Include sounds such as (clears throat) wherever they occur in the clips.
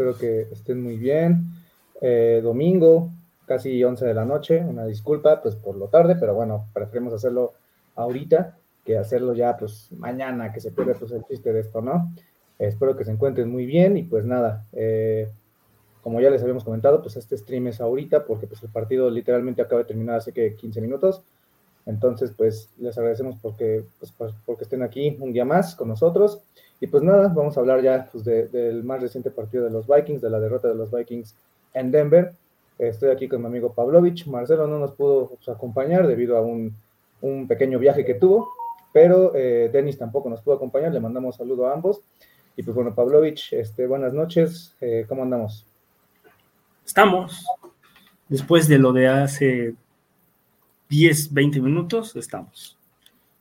Espero que estén muy bien. Eh, domingo, casi 11 de la noche, una disculpa pues por lo tarde, pero bueno, preferimos hacerlo ahorita que hacerlo ya pues mañana, que se pierde pues el chiste de esto, ¿no? Espero que se encuentren muy bien y pues nada, eh, como ya les habíamos comentado, pues este stream es ahorita porque pues el partido literalmente acaba de terminar hace que 15 minutos. Entonces, pues les agradecemos porque, pues, por- porque estén aquí un día más con nosotros. Y pues nada, vamos a hablar ya pues, de- del más reciente partido de los Vikings, de la derrota de los Vikings en Denver. Estoy aquí con mi amigo Pavlovich. Marcelo no nos pudo pues, acompañar debido a un, un pequeño viaje que tuvo, pero eh, Denis tampoco nos pudo acompañar. Le mandamos saludo a ambos. Y pues bueno, Pavlovich, este, buenas noches. Eh, ¿Cómo andamos? Estamos. Después de lo de hace 10, 20 minutos, estamos.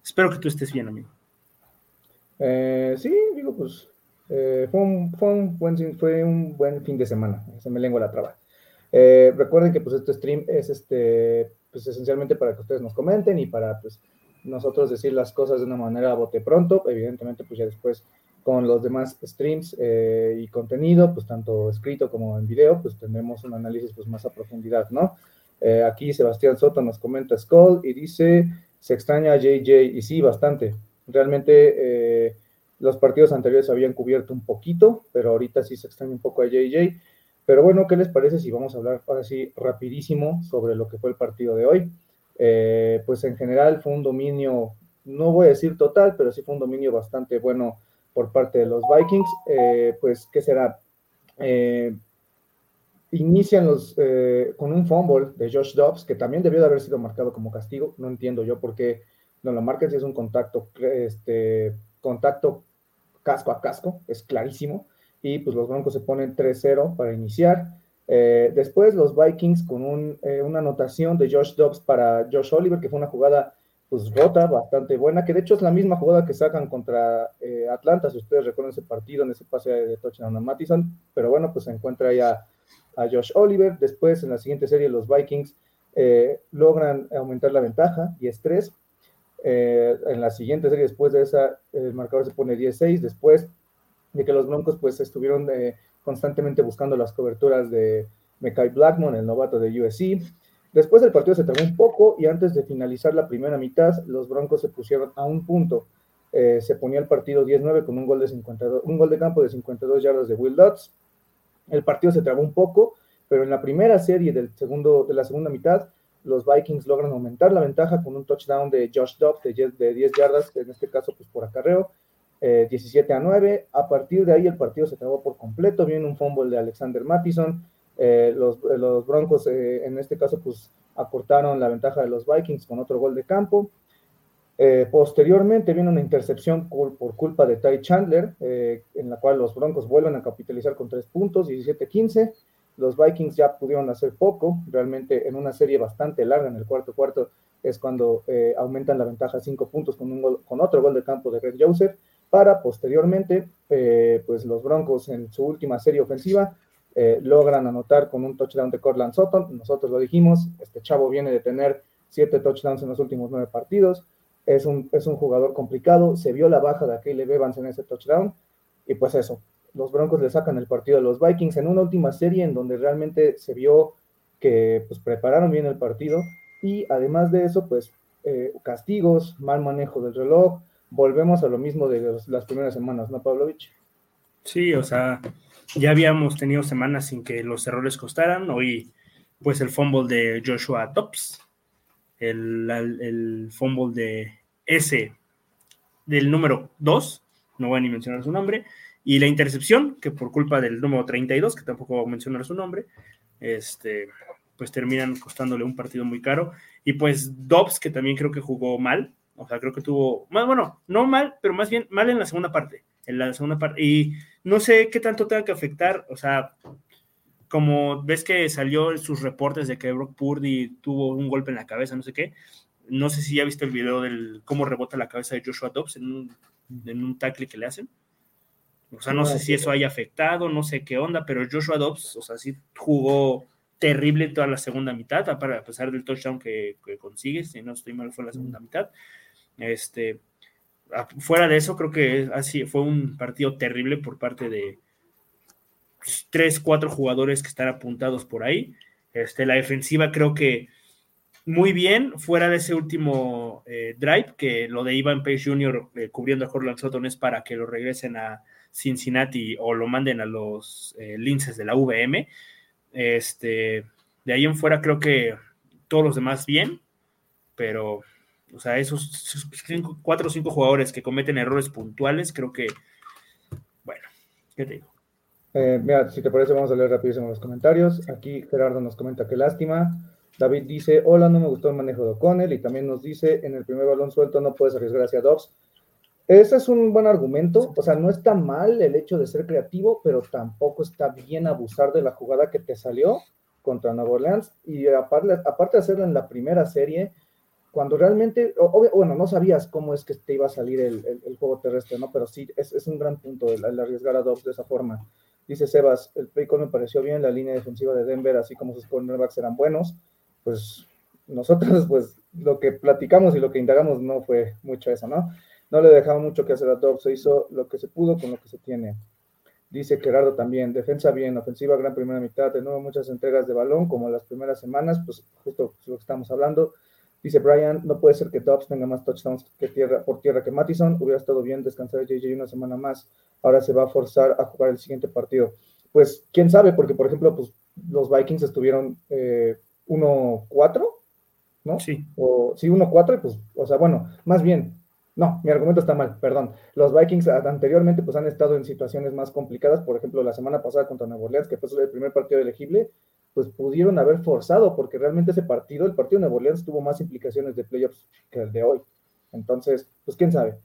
Espero que tú estés bien, amigo. Eh, sí, digo, pues eh, fue, un, fue, un buen, fue un buen fin de semana, se me lengua la traba. Eh, recuerden que pues este stream es este, pues esencialmente para que ustedes nos comenten y para pues nosotros decir las cosas de una manera a bote pronto, evidentemente pues ya después con los demás streams eh, y contenido, pues tanto escrito como en video, pues tendremos un análisis pues más a profundidad, ¿no? Eh, aquí Sebastián Soto nos comenta Skull y dice, se extraña a JJ, y sí, bastante. Realmente eh, los partidos anteriores habían cubierto un poquito, pero ahorita sí se extraña un poco a JJ. Pero bueno, ¿qué les parece si vamos a hablar ahora sí rapidísimo sobre lo que fue el partido de hoy? Eh, pues en general fue un dominio, no voy a decir total, pero sí fue un dominio bastante bueno por parte de los Vikings. Eh, pues, ¿qué será? Eh, inician los, con un fumble de Josh Dobbs, que también debió de haber sido marcado como castigo. No entiendo yo por qué no lo marcan si es un contacto, este, contacto casco a casco, es clarísimo. Y pues los Broncos se ponen 3-0 para iniciar. Eh, después los Vikings con un, eh, una anotación de Josh Dobbs para Josh Oliver, que fue una jugada pues rota, bastante buena, que de hecho es la misma jugada que sacan contra eh, Atlanta, si ustedes recuerdan ese partido, en ese pase de touchdown a Mattison, pero bueno, pues se encuentra ya a Josh Oliver. Después, en la siguiente serie, los Vikings eh, logran aumentar la ventaja, 10-3. Eh, en la siguiente serie, después de esa, el marcador se pone 10-6. Después de que los Broncos pues estuvieron eh, constantemente buscando las coberturas de Mekai Blackmon, el novato de USC. Después el partido se trabó un poco y antes de finalizar la primera mitad, los Broncos se pusieron a un punto. Eh, se ponía el partido 10-9 con un gol de 52, un gol de campo de 52 yardas de Will Dutz. El partido se trabó un poco, pero en la primera serie del segundo, de la segunda mitad, los Vikings logran aumentar la ventaja con un touchdown de Josh Dobbs de, de 10 yardas, en este caso pues por acarreo, eh, 17 a 9. A partir de ahí el partido se trabó por completo, viene un fumble de Alexander Mattison. Eh, los, los, Broncos eh, en este caso pues acortaron la ventaja de los Vikings con otro gol de campo. Eh, posteriormente viene una intercepción por, por culpa de Ty Chandler, eh, en la cual los Broncos vuelven a capitalizar con tres puntos, 17-15. Los Vikings ya pudieron hacer poco, realmente en una serie bastante larga, en el cuarto cuarto es cuando eh, aumentan la ventaja a cinco puntos con, un gol, con otro gol de campo de Greg Joseph, para posteriormente, eh, pues los Broncos en su última serie ofensiva eh, logran anotar con un touchdown de Cortland Sutton. Nosotros lo dijimos, este chavo viene de tener siete touchdowns en los últimos nueve partidos. Es un, es un jugador complicado. Se vio la baja de Caleb Evans en ese touchdown. Y pues eso, los Broncos le sacan el partido a los Vikings en una última serie en donde realmente se vio que pues prepararon bien el partido. Y además de eso, pues eh, castigos, mal manejo del reloj, volvemos a lo mismo de las primeras semanas, ¿no, Pavlovich? Sí, o sea, ya habíamos tenido semanas sin que los errores costaran. Hoy, pues el fumble de Joshua Tops, el, el, el fumble de ese, del número 2, no voy a ni mencionar su nombre, y la intercepción, que por culpa del número 32, que tampoco voy a mencionar su nombre, este, pues terminan costándole un partido muy caro. Y pues Dobbs, que también creo que jugó mal, o sea, creo que tuvo, bueno, no mal, pero más bien mal en la segunda parte, en la segunda parte, y no sé qué tanto tenga que afectar, o sea, como ves que salió sus reportes de que Brock Purdy tuvo un golpe en la cabeza, no sé qué, no sé si ya viste el video del cómo rebota la cabeza de Joshua Dobbs en un, en un tackle que le hacen. O sea, no sé si eso haya afectado, no sé qué onda, pero Joshua Dobbs, o sea, sí jugó terrible toda la segunda mitad, a a pesar del touchdown que, que consigue, si no estoy mal, fue la segunda mitad. Este, fuera de eso, creo que así fue un partido terrible por parte de tres, cuatro jugadores que están apuntados por ahí. Este, la defensiva creo que muy bien, fuera de ese último eh, drive, que lo de Ivan Page Jr. eh, cubriendo a Cortland Sutton es para que lo regresen a Cincinnati o lo manden a los eh, linces de la VM. Este, de ahí en fuera creo que todos los demás bien, pero, o sea, esos cinco, cuatro o cinco jugadores que cometen errores puntuales, creo que, bueno, ¿qué te digo? Eh, mira, si te parece, vamos a leer rapidísimo los comentarios. Aquí Gerardo nos comenta que lástima. David dice, hola, no me gustó el manejo de O'Connell. Y también nos dice, en el primer balón suelto no puedes arriesgar hacia Dobbs. Ese es un buen argumento. O sea, no está mal el hecho de ser creativo, pero tampoco está bien abusar de la jugada que te salió contra Nueva Orleans. Y aparte, aparte de hacerlo en la primera serie, cuando realmente, bueno, no sabías cómo es que te iba a salir el, juego terrestre, ¿no? Pero sí, es, un gran punto el, el arriesgar a Dobbs de esa forma. Dice Sebas, el play call me pareció bien, la línea defensiva de Denver, así como sus cornerbacks eran buenos, pues nosotros, pues lo que platicamos y lo que indagamos no fue mucho eso, ¿no? No le dejaba mucho que hacer a Dobbs, se hizo lo que se pudo con lo que se tiene. Dice Gerardo también, defensa bien, ofensiva gran primera mitad, de nuevo muchas entregas de balón, como las primeras semanas, pues justo lo que estamos hablando. Dice Brian, no puede ser que Dobbs tenga más touchdowns que tierra, por tierra que Mattison, hubiera estado bien descansar a JJ una semana más, ahora se va a forzar a jugar el siguiente partido. Pues quién sabe, porque por ejemplo, pues los Vikings estuvieron eh, 1-4, ¿no? Sí. O, sí, 1-4, pues, o sea, bueno, más bien, no, mi argumento está mal, perdón. Los Vikings anteriormente pues han estado en situaciones más complicadas, por ejemplo, la semana pasada contra Nueva Orleans, que fue el primer partido elegible, pues pudieron haber forzado, porque realmente ese partido, el partido de Nueva Orleans tuvo más implicaciones de playoffs que el de hoy. Entonces, pues quién sabe.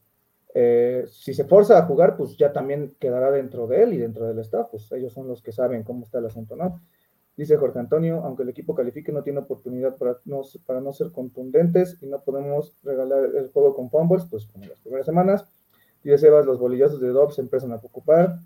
Eh, si se forza a jugar, pues ya también quedará dentro de él y dentro del staff, pues ellos son los que saben cómo está el asunto, ¿no? Dice Jorge Antonio, aunque el equipo califique, no tiene oportunidad para no, para no ser contundentes y no podemos regalar el juego con fumbles, pues como las primeras semanas. Dice Sebas, los bolillazos de Dobbs se empiezan a ocupar.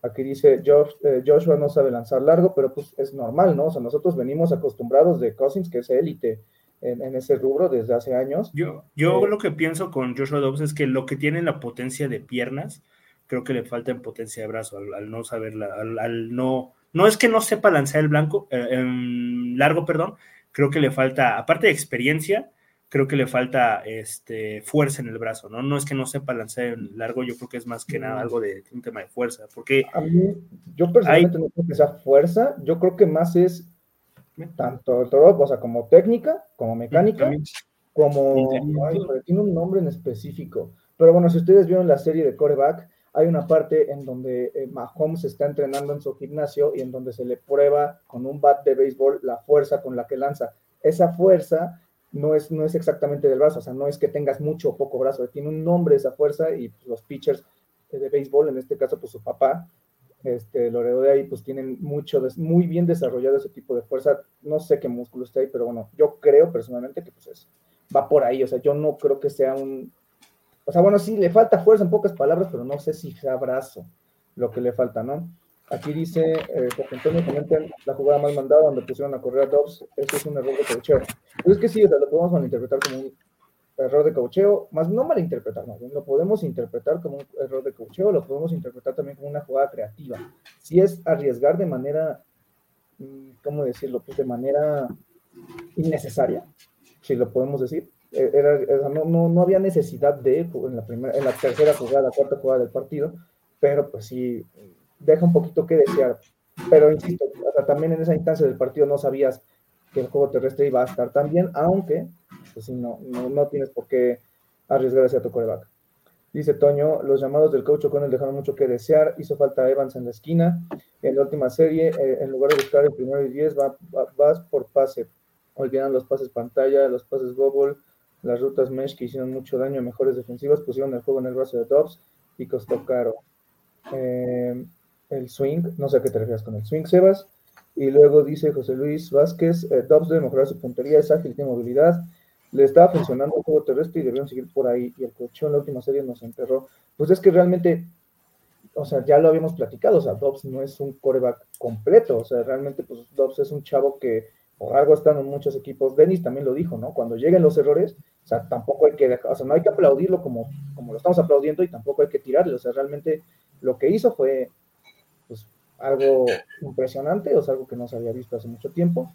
Aquí dice Josh, eh, Joshua no sabe lanzar largo, pero pues es normal, ¿no? O sea, nosotros venimos acostumbrados de Cousins, que es élite en, en, ese rubro desde hace años. Yo, yo eh, lo que pienso con Joshua Dobbs es que lo que tiene la potencia de piernas, creo que le falta en potencia de brazo, al, al no saberla, al, al no no es que no sepa lanzar el blanco, eh, eh, largo, perdón, creo que le falta, aparte de experiencia, creo que le falta este, fuerza en el brazo, ¿no? No es que no sepa lanzar en largo, yo creo que es más que nada algo de un tema de fuerza, porque... A mí, yo personalmente hay... no creo que sea fuerza, yo creo que más es tanto todo, o sea, como técnica, como mecánica, como... Ay, tiene un nombre en específico. Pero bueno, si ustedes vieron la serie de coreback, hay una parte en donde eh, Mahomes está entrenando en su gimnasio y en donde se le prueba con un bat de béisbol la fuerza con la que lanza. Esa fuerza no es, no es exactamente del brazo, o sea, no es que tengas mucho o poco brazo, tiene un nombre esa fuerza y pues, los pitchers de béisbol, en este caso, pues su papá, este, Loredo de ahí, pues tienen mucho, muy bien desarrollado ese tipo de fuerza. No sé qué músculo está ahí, pero bueno, yo creo personalmente que pues es, va por ahí, o sea, yo no creo que sea un, o sea, bueno, sí, le falta fuerza en pocas palabras, pero no sé si sea brazo lo que le falta, ¿no? Aquí dice, eh, Antonio, comenten la jugada mal mandada donde pusieron a correr a Dobbs, eso es un error de cocheo. Pues es que sí, lo podemos malinterpretar como un error de cocheo, más no malinterpretar, no, lo podemos interpretar como un error de cocheo, lo podemos interpretar también como una jugada creativa. Si es arriesgar de manera, ¿cómo decirlo? Pues de manera innecesaria, si lo podemos decir, no, no, no, había necesidad de en la, primera, en la tercera jugada, cuarta jugada del partido, pero pues sí, deja un poquito que desear. Pero insisto, también en esa instancia del partido no sabías que el juego terrestre iba a estar tan bien, aunque pues sí, no, no, no tienes por qué arriesgar hacia tu coreback. Dice Toño, los llamados del coach O'Connell dejaron mucho que desear, hizo falta Evans en la esquina, en la última serie, eh, en lugar de buscar el primero y diez, va, vas por pase, olvidan los pases pantalla, los pases bubble, las rutas mesh que hicieron mucho daño a mejores defensivas, pusieron el juego en el brazo de Dobbs y costó caro. Eh, el swing, no sé a qué te refieres con el swing, Sebas. Y luego dice José Luis Vázquez, eh, Dobbs debe mejorar su puntería, es ágil, tiene movilidad, le estaba funcionando el juego terrestre y debieron seguir por ahí. Y el coche en la última serie nos enterró. Pues es que realmente, o sea, ya lo habíamos platicado, o sea, Dobbs no es un coreback completo, o sea, realmente, pues Dobbs es un chavo que por algo están en muchos equipos. Dennis también lo dijo, ¿no? Cuando lleguen los errores, o sea, tampoco hay que dejar, o sea, no hay que aplaudirlo como, como lo estamos aplaudiendo y tampoco hay que tirarle, o sea, realmente lo que hizo fue, pues, algo impresionante, o sea, algo que no se había visto hace mucho tiempo,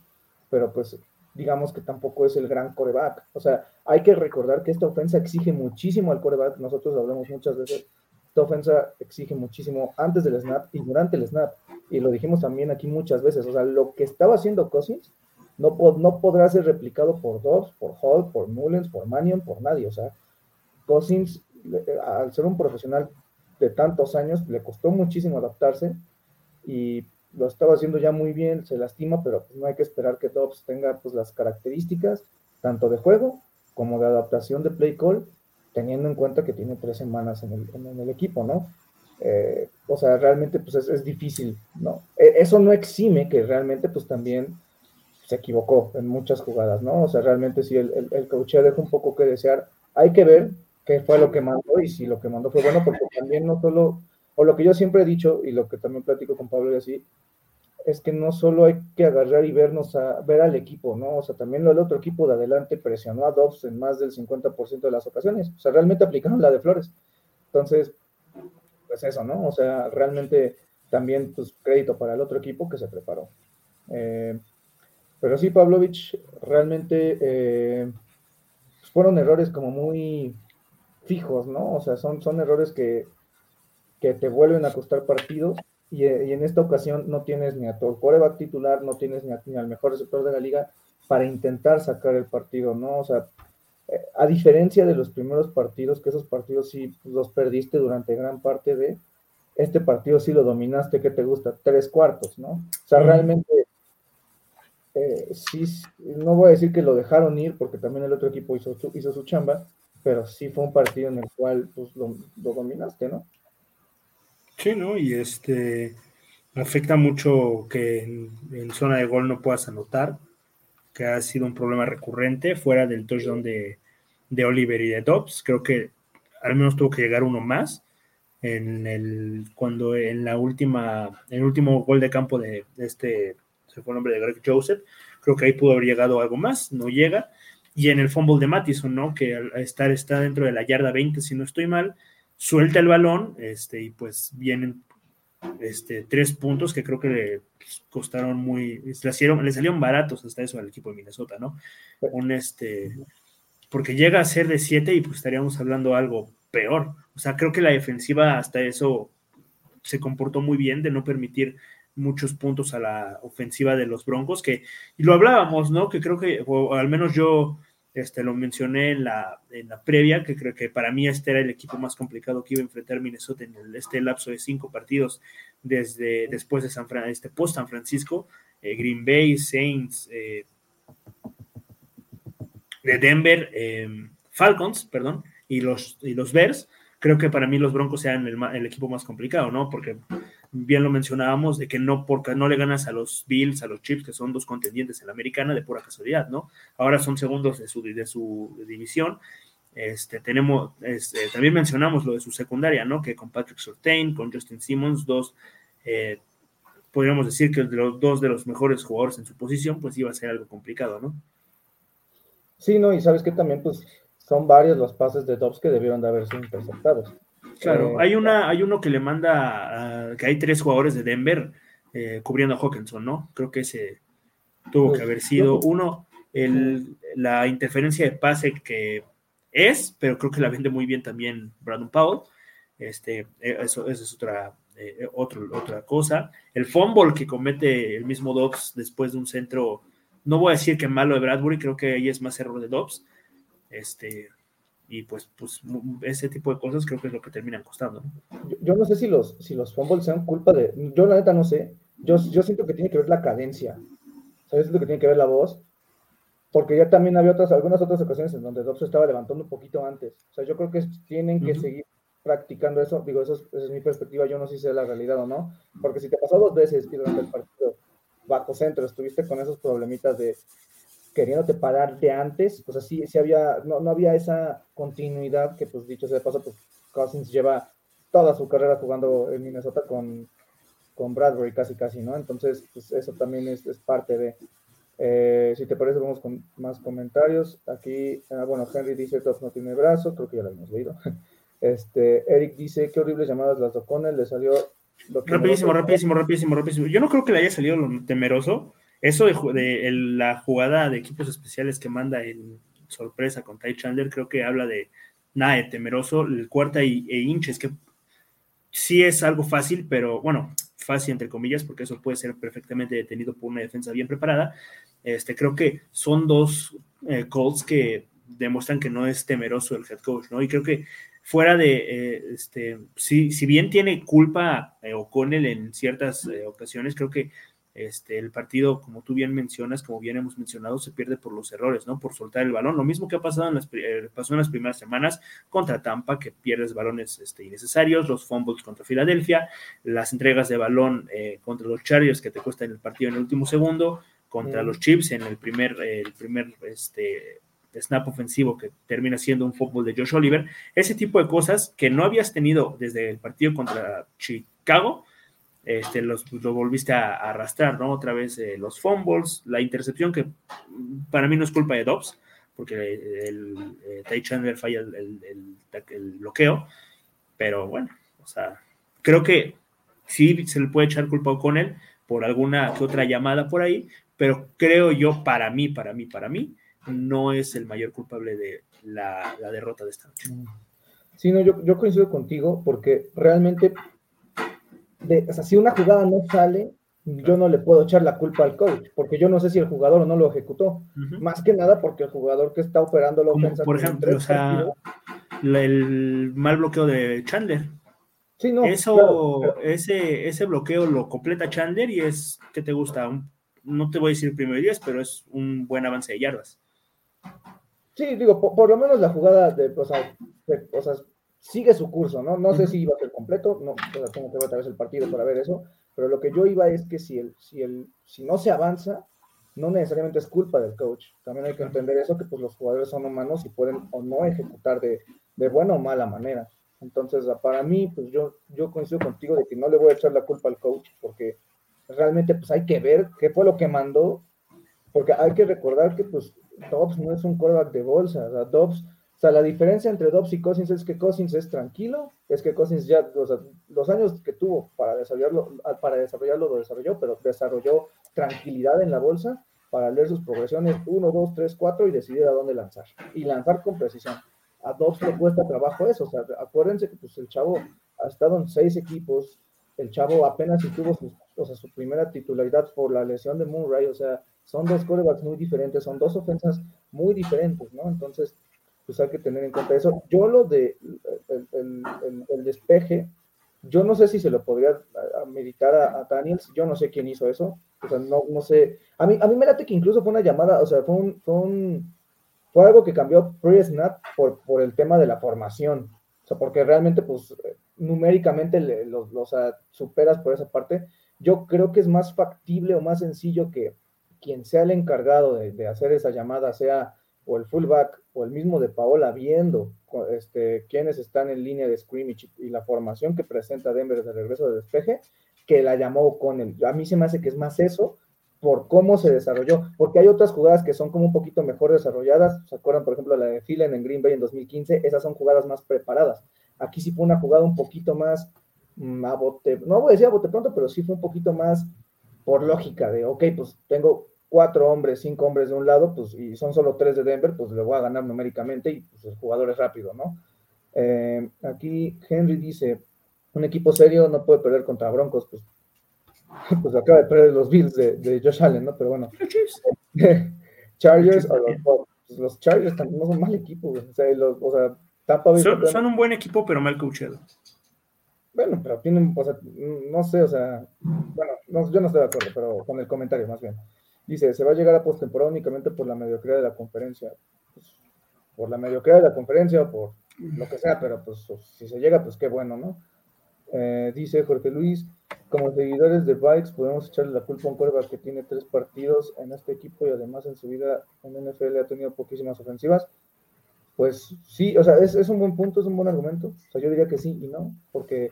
pero pues digamos que tampoco es el gran coreback. O sea, hay que recordar que esta ofensa exige muchísimo al coreback, nosotros hablamos muchas veces, esta ofensa exige muchísimo antes del snap y durante el snap, y lo dijimos también aquí muchas veces, o sea, lo que estaba haciendo Cousins no, no podrá ser replicado por Dobbs, por Hall, por Mullens, por Mannion, por nadie. O sea, Cousins, al ser un profesional de tantos años, le costó muchísimo adaptarse y lo estaba haciendo ya muy bien, se lastima, pero pues no hay que esperar que Dobbs tenga pues las características tanto de juego como de adaptación de play call, teniendo en cuenta que tiene tres semanas en el, equipo, ¿no? Eh, o sea, realmente pues es, es, difícil, ¿no? E, eso no exime que realmente pues también se equivocó en muchas jugadas, ¿no? O sea, realmente si el, el, el coach deja un poco que desear. Hay que ver qué fue lo que mandó y si lo que mandó fue bueno, porque también no solo, o lo que yo siempre he dicho y lo que también platico con Pablo y así, es que no solo hay que agarrar y vernos a ver al equipo, ¿no? O sea, también el otro equipo de adelante presionó a Dobbs en más del 50% de las ocasiones. O sea, realmente aplicaron la de Flores. Entonces, pues eso, ¿no? O sea, realmente también, pues, crédito para el otro equipo que se preparó. Eh, pero sí, Pavlovich, realmente eh, pues, fueron errores como muy fijos, ¿no? O sea, son, son errores que, que te vuelven a costar partidos y, y, en esta ocasión no tienes ni a tu coreback titular, no tienes ni, a, ni, al mejor receptor de la liga para intentar sacar el partido, ¿no? O sea, eh, a diferencia de los primeros partidos, que esos partidos sí los perdiste durante gran parte de, este partido sí lo dominaste, ¿qué te gusta? Tres cuartos, ¿no? O sea, realmente eh, sí, no voy a decir que lo dejaron ir, porque también el otro equipo hizo su, chamba, pero sí fue un partido en el cual pues, lo, dominaste, ¿no? Sí, ¿no? Y este afecta mucho que en, zona de gol no puedas anotar, que ha sido un problema recurrente fuera del touchdown de, de Oliver y de Dobbs. Creo que al menos tuvo que llegar uno más en el cuando en la última, el último gol de campo de este se fue el nombre de Greg Joseph, creo que ahí pudo haber llegado algo más, no llega. Y en el fumble de Mattison, ¿no? Que al estar está dentro de la yarda 20, si no estoy mal, suelta el balón, este, y pues vienen este, tres puntos que creo que le costaron muy, le salieron, le salieron baratos hasta eso al equipo de Minnesota, ¿no? Un este, porque llega a ser de 7 y pues estaríamos hablando algo peor. O sea, creo que la defensiva hasta eso se comportó muy bien de no permitir muchos puntos a la ofensiva de los Broncos, que, y lo hablábamos, ¿no? Que creo que, o al menos yo este, lo mencioné en la, en la previa, que creo que para mí este era el equipo más complicado que iba a enfrentar Minnesota en este lapso de cinco partidos desde después de San Fran, este post San Francisco, eh, Green Bay, Saints, eh, de Denver, eh, Falcons, perdón, y los, y los Bears. Creo que para mí los Broncos sean el, el equipo más complicado, ¿no? Porque bien lo mencionábamos, de que no, porque no le ganas a los Bills, a los Chips, que son dos contendientes en la americana de pura casualidad, ¿no? Ahora son segundos de su, de su división. Este, tenemos, este, también mencionamos lo de su secundaria, ¿no? Que con Patrick Surtain, con Justin Simmons, dos, eh, podríamos decir que de los dos de los mejores jugadores en su posición, pues iba a ser algo complicado, ¿no? Sí, no, y sabes que también, pues, son varios los pases de Dobbs que debieron de haber sido interceptados. Claro, eh, hay una, hay uno que le manda, que hay tres jugadores de Denver eh, cubriendo a Hawkinson, ¿no? Creo que ese tuvo pues, que haber sido uno, el, la interferencia de pase que es, pero creo que la vende muy bien también Brandon Powell. Este, eh, eso, eso es otra, eh, otro, otra cosa. El fumble que comete el mismo Dobbs después de un centro, no voy a decir que malo de Bradbury, creo que ahí es más error de Dobbs. Este, y pues, pues ese tipo de cosas creo que es lo que terminan costando. Yo, yo, no sé si los, si los fumbles sean culpa de. Yo, la neta, no sé. Yo, yo siento que tiene que ver la cadencia. O sea, yo siento que tiene que ver la voz. Porque ya también había otras, algunas otras ocasiones en donde Dobbs estaba levantando un poquito antes. O sea, yo creo que tienen que uh -huh. seguir practicando eso. Digo, eso es, esa es mi perspectiva. Yo no sé si es la realidad o no. Porque si te pasó dos veces durante el partido bajo centro estuviste con esos problemitas de queriéndote parar de antes, pues así, sí había, no, no, había esa continuidad que, pues dicho sea de paso, pues Cousins lleva toda su carrera jugando en Minnesota con, con Bradbury casi casi, ¿no? Entonces, pues eso también es, es parte de... Eh, si te parece, vamos con más comentarios. Aquí, ah, bueno, Henry dice, Top no tiene brazo, creo que ya lo hemos leído. (laughs) Este, Eric dice, qué horribles llamadas las de O'Connell, le salió... Rapidísimo, rapidísimo, rapidísimo, rapidísimo. Yo no creo que le haya salido lo temeroso, eso de, de la jugada de equipos especiales que manda en sorpresa con Ty Chandler, creo que habla de nada temeroso. El cuarta y, e hinches, que sí es algo fácil, pero bueno, fácil entre comillas, porque eso puede ser perfectamente detenido por una defensa bien preparada. Este, creo que son dos eh, calls que demuestran que no es temeroso el head coach, ¿no? Y creo que fuera de, eh, este, si, si, bien tiene culpa eh, O'Connell en ciertas eh, ocasiones, creo que este, el partido, como tú bien mencionas, como bien hemos mencionado, se pierde por los errores, ¿no? Por soltar el balón. Lo mismo que ha pasado en las, eh, pasó en las primeras semanas contra Tampa, que pierdes balones este, innecesarios, los fumbles contra Filadelfia, las entregas de balón eh, contra los Chargers que te cuestan el partido en el último segundo, contra mm. los Chips en el primer, eh, el primer este, snap ofensivo que termina siendo un fútbol de Josh Oliver. Ese tipo de cosas que no habías tenido desde el partido contra Chicago este, los, lo volviste a, arrastrar, ¿no? Otra vez eh, los fumbles, la intercepción que para mí no es culpa de Dobbs, porque el, el, el Ty Chandler falla el, el, el, bloqueo, pero bueno, o sea, creo que sí se le puede echar culpa con él por alguna otra llamada por ahí, pero creo yo, para mí, para mí, para mí, no es el mayor culpable de la, la derrota de esta noche. Sí, no, yo, yo coincido contigo porque realmente de, o sea, si una jugada no sale, yo no le puedo echar la culpa al coach, porque yo no sé si el jugador no lo ejecutó. Uh -huh. Más que nada porque el jugador que está operando la ofensa. Por ejemplo, o sea, el mal bloqueo de Chandler. Sí, no, Eso, claro, ese, ese bloqueo lo completa Chandler y es, ¿qué te gusta? No te voy a decir primero 10, pero es un buen avance de yardas. Sí, digo, por, por lo menos la jugada de, o sea, de, o sea sigue su curso, ¿no? No sé si iba a ser completo, no, tengo que ver otra vez el partido para ver eso, pero lo que yo iba es que si, el, si, el, si no se avanza, no necesariamente es culpa del coach. También hay que entender eso, que pues los jugadores son humanos y pueden o no ejecutar de, de buena o mala manera. Entonces, para mí, pues yo, yo coincido contigo de que no le voy a echar la culpa al coach, porque realmente pues hay que ver qué fue lo que mandó, porque hay que recordar que pues Dobbs no es un quarterback de bolsa, o sea, Dobbs o sea, la diferencia entre Dobbs y Cousins es que Cousins es tranquilo, es que Cousins ya, o sea, los años que tuvo para desarrollarlo, para desarrollarlo lo desarrolló, pero desarrolló tranquilidad en la bolsa para leer sus progresiones 1, 2, 3, 4 y decidir a dónde lanzar. Y lanzar con precisión. A Dobbs le cuesta trabajo eso, o sea, acuérdense que pues, el chavo ha estado en seis equipos, el chavo apenas tuvo su, o sea, su primera titularidad por la lesión de Murray, o sea, son dos quarterbacks muy diferentes, son dos ofensas muy diferentes, ¿no? Entonces, pues hay que tener en cuenta eso. Yo lo de el, despeje, yo no sé si se lo podría meditar a, Daniels, yo no sé quién hizo eso, o sea, no, no sé. A mí, a mí me late que incluso fue una llamada, o sea, fue un, fue un fue algo que cambió pre-snap por, por el tema de la formación, o sea, porque realmente, pues, numéricamente los superas por esa parte. Yo creo que es más factible o más sencillo que quien sea el encargado de hacer esa llamada sea o el fullback o el mismo de Paola viendo este, quiénes están en línea de scrimmage y la formación que presenta Denver de regreso de despeje, que la llamó con. A mí se me hace que es más eso por cómo se desarrolló, porque hay otras jugadas que son como un poquito mejor desarrolladas, ¿se acuerdan por ejemplo la de Thielen en Green Bay en 2015? Esas son jugadas más preparadas. Aquí sí fue una jugada un poquito más mmm, a bote, no voy a decir a bote pronto, pero sí fue un poquito más por lógica de, ok, pues tengo cuatro hombres, cinco hombres de un lado, pues, y son solo tres de Denver, pues le voy a ganar numéricamente y pues el jugador es rápido, ¿no? Eh, aquí Henry dice, un equipo serio no puede perder contra Broncos, pues, (laughs) pues acaba de perder los Bills de, de Josh Allen, ¿no? Pero bueno. (laughs) Chargers o los, pues, los, Chargers también no son mal equipo, O sea, los, o sea Tampa son, son, un buen equipo, pero mal coachado. Bueno, pero tienen, o sea, no sé, o sea, bueno, no, yo no estoy de acuerdo, pero con el comentario más bien. Dice, se va a llegar a postemporada únicamente por la mediocridad de la conferencia. Pues, por la mediocridad de la conferencia por lo que sea, pero pues si se llega, pues qué bueno, ¿no? Eh, dice Jorge Luis, como seguidores de Bikes podemos echarle la culpa a un quarterback que tiene tres partidos en este equipo y además en su vida en NFL ha tenido poquísimas ofensivas. Pues sí, o sea, es, es, un buen punto, es un buen argumento. O sea, yo diría que sí y no, porque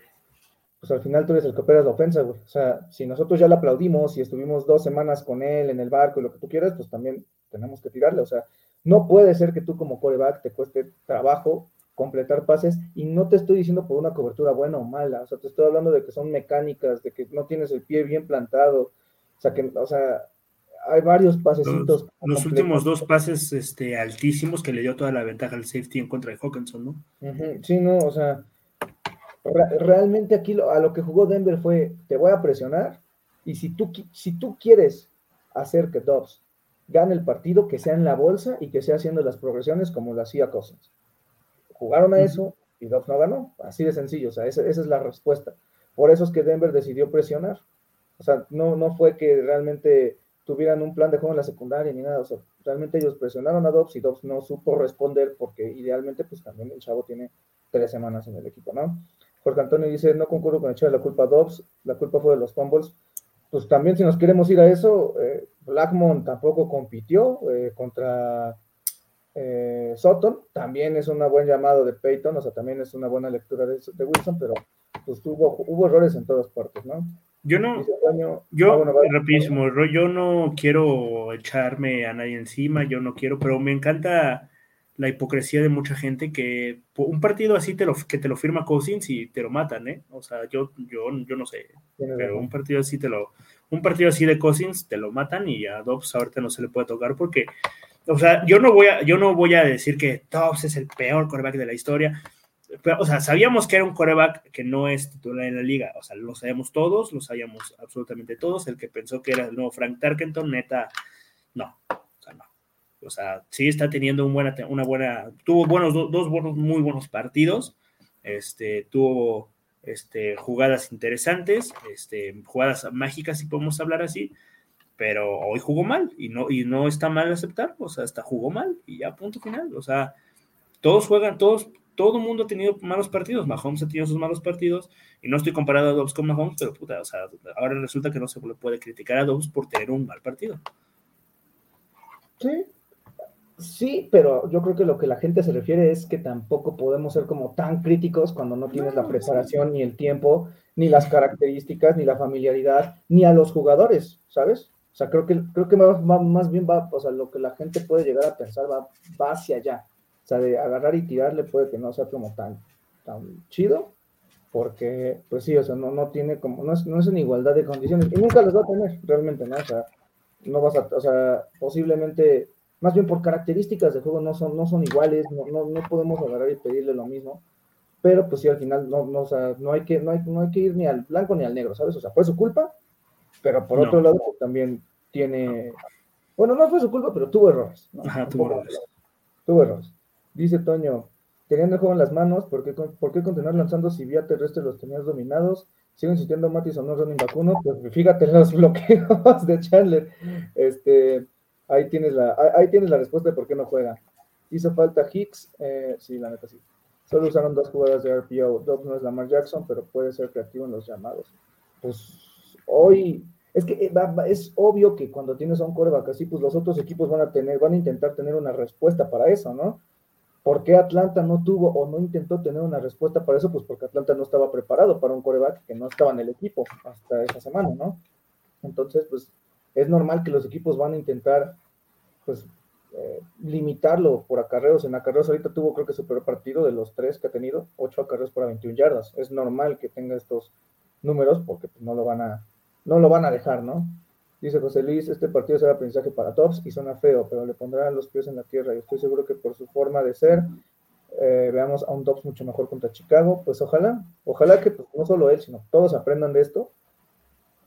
pues al final tú eres el que operas la ofensa, güey. O sea, si nosotros ya le aplaudimos y estuvimos dos semanas con él en el barco y lo que tú quieras, pues también tenemos que tirarle. O sea, no puede ser que tú como coreback te cueste trabajo completar pases y no te estoy diciendo por una cobertura buena o mala, o sea, te estoy hablando de que son mecánicas, de que no tienes el pie bien plantado, o sea, que, o sea, hay varios pasecitos. Los, últimos dos pases este, altísimos que le dio toda la ventaja al safety en contra de Hawkinson, ¿no? sí, no, o sea, realmente aquí a lo que jugó Denver fue, te voy a presionar y si tú, si tú quieres hacer que Dobbs gane el partido, que sea en la bolsa y que sea haciendo las progresiones como lo hacía Cousins jugaron a eso y Dobbs no ganó. Así de sencillo, o sea, esa, es la respuesta. Por eso es que Denver decidió presionar. O sea, no, no fue que realmente tuvieran un plan de juego en la secundaria ni nada. O sea, realmente ellos presionaron a Dobbs y Dobbs no supo responder porque idealmente, pues también el chavo tiene tres semanas en el equipo, ¿no? Jorge Antonio dice, no concurro con echarle la culpa a Dobbs, la culpa fue de los fumbles. Pues también si nos queremos ir a eso, eh, Blackmon tampoco compitió eh, contra eh, Sutton también es un buen llamado de Peyton, o sea, también es una buena lectura de, Wilson, pero pues hubo, hubo errores en todas partes, ¿no? Yo no, yo, ah, rapidísimo, yo no quiero echarme a nadie encima, yo no quiero, pero me encanta la hipocresía de mucha gente que un partido así te lo, que te lo firma Cousins y te lo matan, ¿eh? O sea, yo, yo, yo no sé, pero un partido así te lo, un partido así de Cousins te lo matan y a Dobbs ahorita no se le puede tocar porque o sea, yo no voy a, yo no voy a decir que Dobbs es el peor coreback de la historia. Pero, o sea, sabíamos que era un coreback que no es titular en la liga. O sea, lo sabíamos todos, lo sabíamos absolutamente todos. El que pensó que era el nuevo Frank Tarkenton, neta, no. O sea, sí está teniendo buena, una buena, tuvo buenos, dos buenos, muy buenos partidos. Este, tuvo este, jugadas interesantes, este, jugadas mágicas, si podemos hablar así pero hoy jugó mal y no, y no está mal aceptar, o sea, hasta jugó mal y ya punto final, o sea, todos juegan, todos, todo el mundo ha tenido malos partidos, Mahomes ha tenido sus malos partidos y no estoy comparando a Dobbs con Mahomes, pero puta, o sea, ahora resulta que no se puede criticar a Dobbs por tener un mal partido. Sí, sí, pero yo creo que lo que la gente se refiere es que tampoco podemos ser como tan críticos cuando no tienes la preparación ni el tiempo, ni las características, ni la familiaridad, ni a los jugadores, ¿sabes? O sea, creo que, creo que más, bien va, o sea, lo que la gente puede llegar a pensar va, va hacia allá. O sea, de agarrar y tirarle puede que no sea como tan, tan chido, porque, pues sí, o sea, no, no tiene como, no es, no es en igualdad de condiciones, y nunca los va a tener realmente, ¿no? O sea, no vas a, o sea, posiblemente, más bien por características de juego no son, no son iguales, no, no, no podemos agarrar y pedirle lo mismo, pero pues sí, al final no, no, o sea, no hay que, no hay, no hay que ir ni al blanco ni al negro, ¿sabes? O sea, fue su culpa, pero por otro lado, pues, también tiene. Bueno, no fue su culpa, pero tuvo errores. Ajá, tuvo errores. Tuvo errores. Dice Toño, teniendo el juego en las manos, ¿por qué, ¿por qué continuar lanzando si vía terrestre los tenías dominados? Sigo insistiendo Matis o no running vacuno, pues fíjate los (laughs) bloqueos de Chandler. Este, ahí tienes la, ahí tienes la respuesta de por qué no juega. Hizo falta Hicks, eh, sí, la neta sí. Solo usaron dos jugadas de RPO. No es Lamar Jackson, pero puede ser creativo en los llamados. Pues hoy, es que eh, es obvio que cuando tienes a un coreback así, pues los otros equipos van a tener, van a intentar tener una respuesta para eso, ¿no? ¿Por qué Atlanta no tuvo o no intentó tener una respuesta para eso? Pues porque Atlanta no estaba preparado para un coreback que no estaba en el equipo hasta esa semana, ¿no? Entonces, pues es normal que los equipos van a intentar, pues, eh, limitarlo por acarreos. En acarreos ahorita tuvo creo que su peor partido de los tres que ha tenido, ocho acarreos para 21 yardas. Es normal que tenga estos números porque pues, no lo van a no lo van a dejar, ¿no? Dice José Luis, este partido será aprendizaje para Tops y suena feo, pero le pondrán los pies en la tierra y estoy seguro que por su forma de ser eh, veamos a un Tops mucho mejor contra Chicago. Pues ojalá, ojalá que pues, no solo él, sino todos aprendan de esto.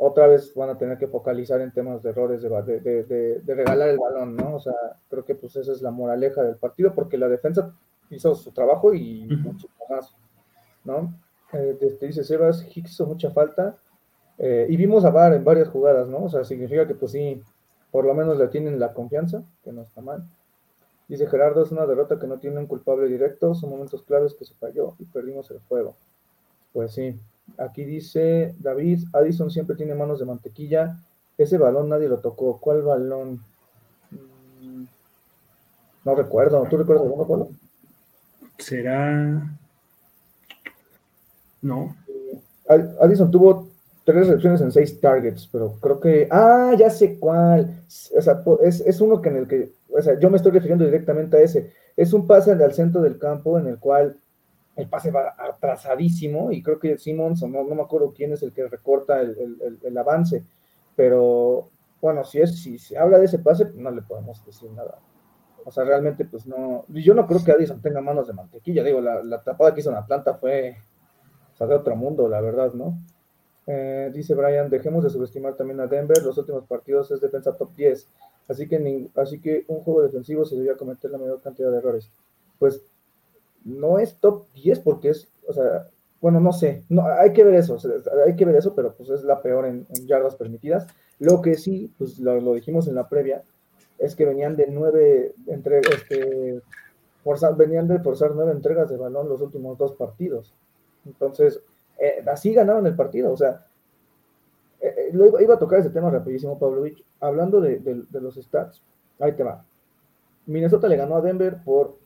Otra vez van a tener que focalizar en temas de errores, de, de, de, de regalar el balón, ¿no? O sea, creo que pues esa es la moraleja del partido, porque la defensa hizo su trabajo y mucho más, ¿no? Eh, este, dice Sebas, Hicks hizo mucha falta. Eh, y vimos a Bar en varias jugadas, ¿no? O sea, significa que pues sí, por lo menos le tienen la confianza, que no está mal. Dice Gerardo, es una derrota que no tiene un culpable directo, son momentos claves que se falló y perdimos el juego. Pues sí, aquí dice David, Addison siempre tiene manos de mantequilla, ese balón nadie lo tocó, ¿cuál balón? Mm, no recuerdo, ¿tú recuerdas alguno, Pablo? Será... No. Addison tuvo tres recepciones en seis targets, pero creo que. Ah, ya sé cuál. O sea, es, es, uno que en el que. O sea, yo me estoy refiriendo directamente a ese. Es un pase al centro del campo en el cual el pase va atrasadísimo y creo que Simmons, no, no me acuerdo quién es el que recorta el, el, avance, pero bueno, si, es, si se habla de ese pase, pues no le podemos decir nada. O sea, realmente, pues no. Yo no creo que Addison tenga manos de mantequilla. Digo, la, la tapada que hizo en Atlanta fue o de otro mundo, la verdad, ¿no? Eh, dice Brian, dejemos de subestimar también a Denver, los últimos partidos es defensa top 10, así que, así que un juego defensivo se debería cometer la mayor cantidad de errores. Pues no es top 10 porque es, o sea, bueno, no sé, no, hay que ver eso, hay que ver eso, pero pues es la peor en, yardas permitidas. Lo que sí, pues lo, lo, dijimos en la previa, es que venían de nueve entre, este, forzar, venían de forzar nueve entregas de balón los últimos dos partidos. Entonces, eh, así ganaron el partido. O sea, eh, eh, lo iba, a tocar ese tema rapidísimo, Pavlovich. Hablando de, de, los stats, ahí te va. Minnesota le ganó a Denver por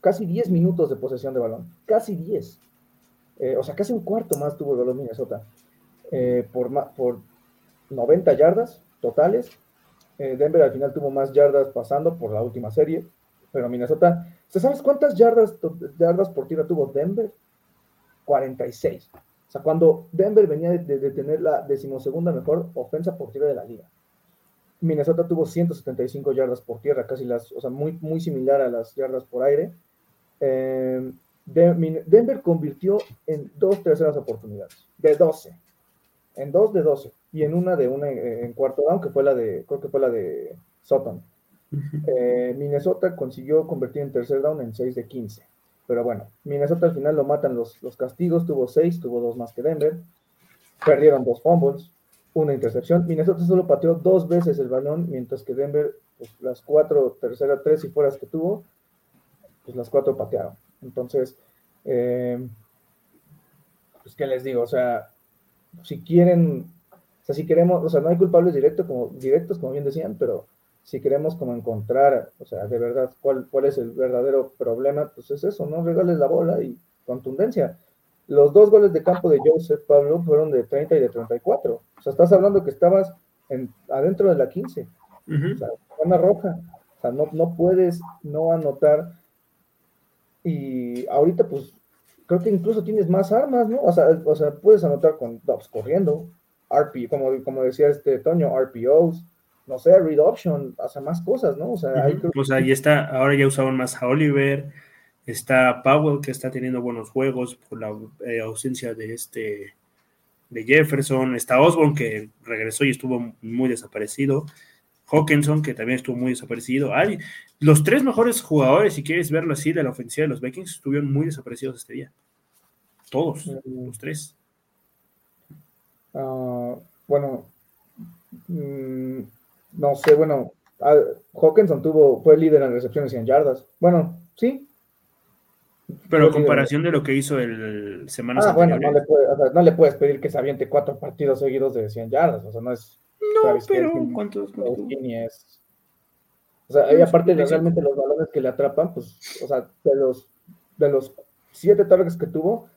casi 10 minutos de posesión de balón. Casi 10. Eh, o sea, casi un cuarto más tuvo el balón Minnesota. por, por 90 yardas totales. Denver al final tuvo más yardas pasando por la última serie. Pero Minnesota, ¿sabes cuántas yardas, yardas por tira tuvo Denver? 46. O sea, cuando Denver venía de, de, de, tener la decimosegunda mejor ofensa por tierra de la liga. Minnesota tuvo 175 yardas por tierra, casi las, o sea, muy, muy similar a las yardas por aire. Eh, de, Denver convirtió en dos terceras oportunidades, de 12, en dos de 12, y en una de una en, en cuarto down, que fue la de, creo que fue la de Sutton. Eh, Minnesota consiguió convertir en tercer down en 6 de 15. Pero bueno, Minnesota al final lo matan los, los castigos, tuvo seis, tuvo dos más que Denver, perdieron dos fumbles, una intercepción. Minnesota solo pateó dos veces el balón, mientras que Denver, pues, las cuatro, tercera, tres y fueras que tuvo, pues las cuatro patearon. Entonces, eh, pues, ¿qué les digo? O sea, si quieren, o sea, si queremos, o sea, no hay culpables directos, como, directos, como bien decían, pero si queremos como encontrar, o sea, de verdad, cuál, cuál es el verdadero problema, pues es eso, no regales la bola y contundencia. Los dos goles de campo de Joseph Pablo fueron de 30 y de 34. O sea, estás hablando que estabas en, adentro de la 15. Uh -huh. O sea, una roja. O sea, no, no puedes no anotar. Y ahorita, pues, creo que incluso tienes más armas, ¿no? O sea, o sea puedes anotar con Dobbs corriendo, RP, como, como decía este Toño, RPOs, no sé, read option, hace más cosas, ¿no? O sea, uh -huh. ahí pues ahí está, ahora ya usaban más a Oliver, está Powell que está teniendo buenos juegos por la eh, ausencia de este de Jefferson, está Osborne que regresó y estuvo muy desaparecido, Hawkinson que también estuvo muy desaparecido. Hay los tres mejores jugadores, si quieres verlo así, de la ofensiva de los Vikings estuvieron muy desaparecidos este día. Todos, uh -huh. los tres. Uh, bueno, mmm, no sé, bueno, Hawkinson tuvo, fue líder en recepciones y en yardas. Bueno, sí. Pero a comparación de lo que hizo el semana ah, bueno, no le, puede, o sea, no le, puedes pedir que se aviente cuatro partidos seguidos de 100 yardas, o sea, no es... No, pero Kelvin, ¿cuántos? Es, o sea, y aparte de realmente los balones que le atrapan, pues, o sea, de los, de los siete targets que tuvo,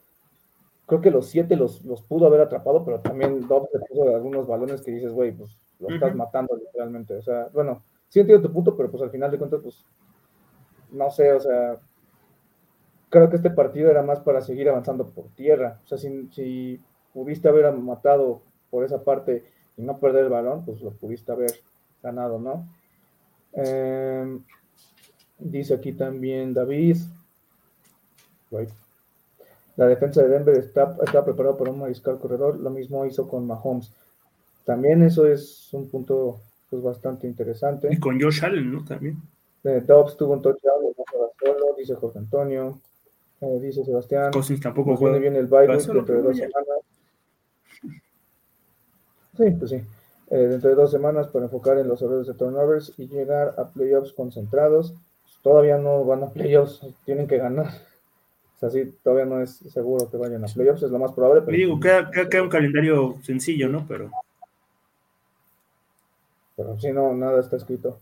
creo que los siete los, los pudo haber atrapado, pero también Dobbs le puso algunos balones que dices, güey, pues lo uh -huh. estás matando literalmente. O sea, bueno, sí entiendo tu punto, pero pues al final de cuentas, pues, no sé, o sea, creo que este partido era más para seguir avanzando por tierra. O sea, si, si pudiste haber matado por esa parte y no perder el balón, pues lo pudiste haber ganado, ¿no? Eh, dice aquí también David. La defensa de Denver está, está preparada para un mariscal corredor, lo mismo hizo con Mahomes. También eso es un punto pues, bastante interesante. Y con Josh Allen, ¿no? También. Eh, Dobbs tuvo un touchdown, solo, dice Jorge Antonio. Eh, dice Sebastián. Cousins tampoco juega. bien el dentro de dos semanas. Sí, pues sí. Eh, dentro de dos semanas para enfocar en los errores de turnovers y llegar a playoffs concentrados. Todavía no van a playoffs, tienen que ganar. O sea, sí, todavía no es seguro que vayan a playoffs, es lo más probable. Pero, Y digo, queda, queda- queda un calendario sencillo, ¿no? Pero pero sí, no, nada está escrito.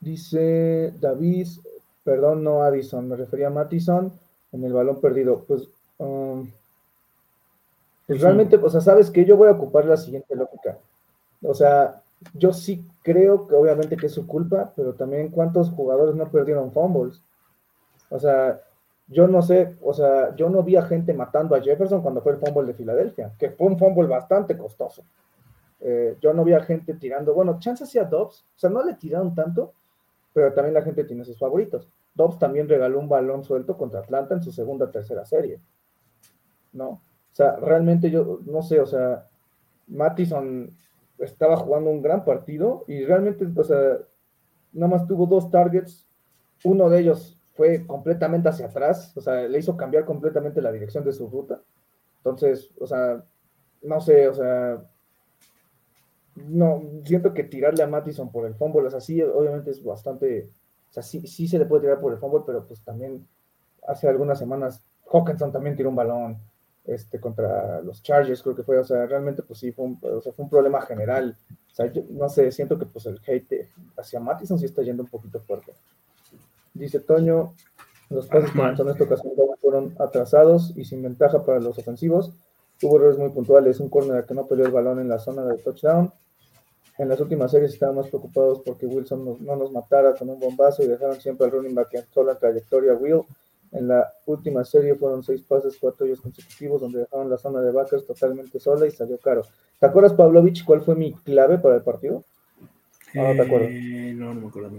Dice David, perdón, no Addison, me refería a Mattison en el balón perdido. Pues, um, pues realmente, o sea, sabes que yo voy a ocupar la siguiente lógica. O sea, yo sí creo que obviamente que es su culpa, pero también cuántos jugadores no perdieron fumbles. O sea, yo no sé, o sea, yo no vi a gente matando a Jefferson cuando fue el fumble de Filadelfia, que fue un fumble bastante costoso. Eh, yo no vi a gente tirando, bueno, chance hacía Dobbs, o sea, no le tiraron tanto, pero también la gente tiene sus favoritos. Dobbs también regaló un balón suelto contra Atlanta en su segunda tercera serie. ¿No? O sea, realmente yo no sé, o sea, Mattison estaba jugando un gran partido y realmente, o sea, nada más tuvo dos targets, uno de ellos fue completamente hacia atrás, o sea, le hizo cambiar completamente la dirección de su ruta. Entonces, o sea, no sé, o sea, no, siento que tirarle a Mattison por el fumble, o sea, obviamente es bastante, o sea, sí, sí se le puede tirar por el fumble, pero pues también hace algunas semanas Hawkinson también tiró un balón este, contra los Chargers, creo que fue, o sea, realmente pues sí, fue un, o sea, fue un problema general, o sea, yo no sé, siento que pues el hate hacia Mattison sí está yendo un poquito fuerte. Dice Toño, los pases que en esta ocasión fueron atrasados y sin ventaja para los ofensivos. Hubo errores muy puntuales, un corner que no peleó el balón en la zona de touchdown. En las últimas series estábamos preocupados porque Wilson no nos matara con un bombazo y dejaron siempre al running back en toda la trayectoria Will. En la última serie fueron seis pases, cuatro ellos consecutivos, donde dejaron la zona de backers totalmente sola y salió caro. ¿Te acuerdas, Pavlovich, cuál fue mi clave para el partido? Ah, no te acuerdo. Eh, no, no me acuerdo.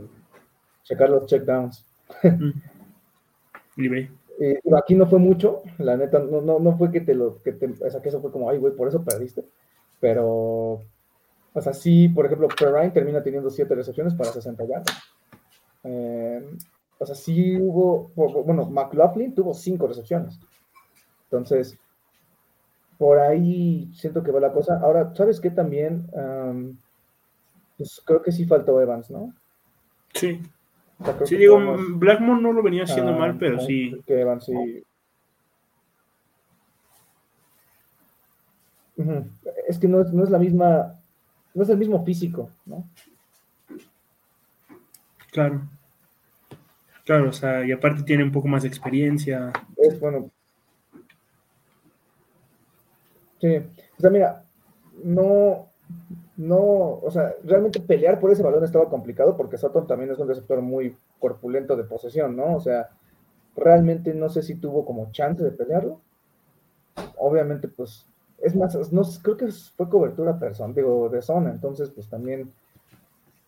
Checar los checkdowns. Mm. (laughs) Eh, aquí no fue mucho, la neta, no, no, no fue que te lo, que te, o sea, que eso fue como, ay, güey, por eso perdiste, pero, o sea, sí, por ejemplo, Perrine termina teniendo siete recepciones para 60 yardas. Eh, o sea, sí hubo, bueno, McLaughlin tuvo cinco recepciones. Entonces, por ahí siento que va la cosa. Ahora, ¿sabes qué también? Um, pues creo que sí faltó Evans, ¿no? Sí. O sea, creo Sí, digo, podemos- Blackmore no lo venía haciendo Ah, mal, pero no, sí. Que Evans sí. Es que no es la misma, no es el mismo físico, ¿no? Claro. Claro, o sea, y aparte tiene un poco más de experiencia. Es bueno. Sí, o sea, mira, no, no, o sea, realmente pelear por ese balón estaba complicado porque Sutton también es un receptor muy corpulento de posesión, ¿no? O sea, realmente no sé si tuvo como chance de pelearlo. Obviamente, pues, es más, no, creo que fue cobertura persona, digo, de zona, entonces, pues también,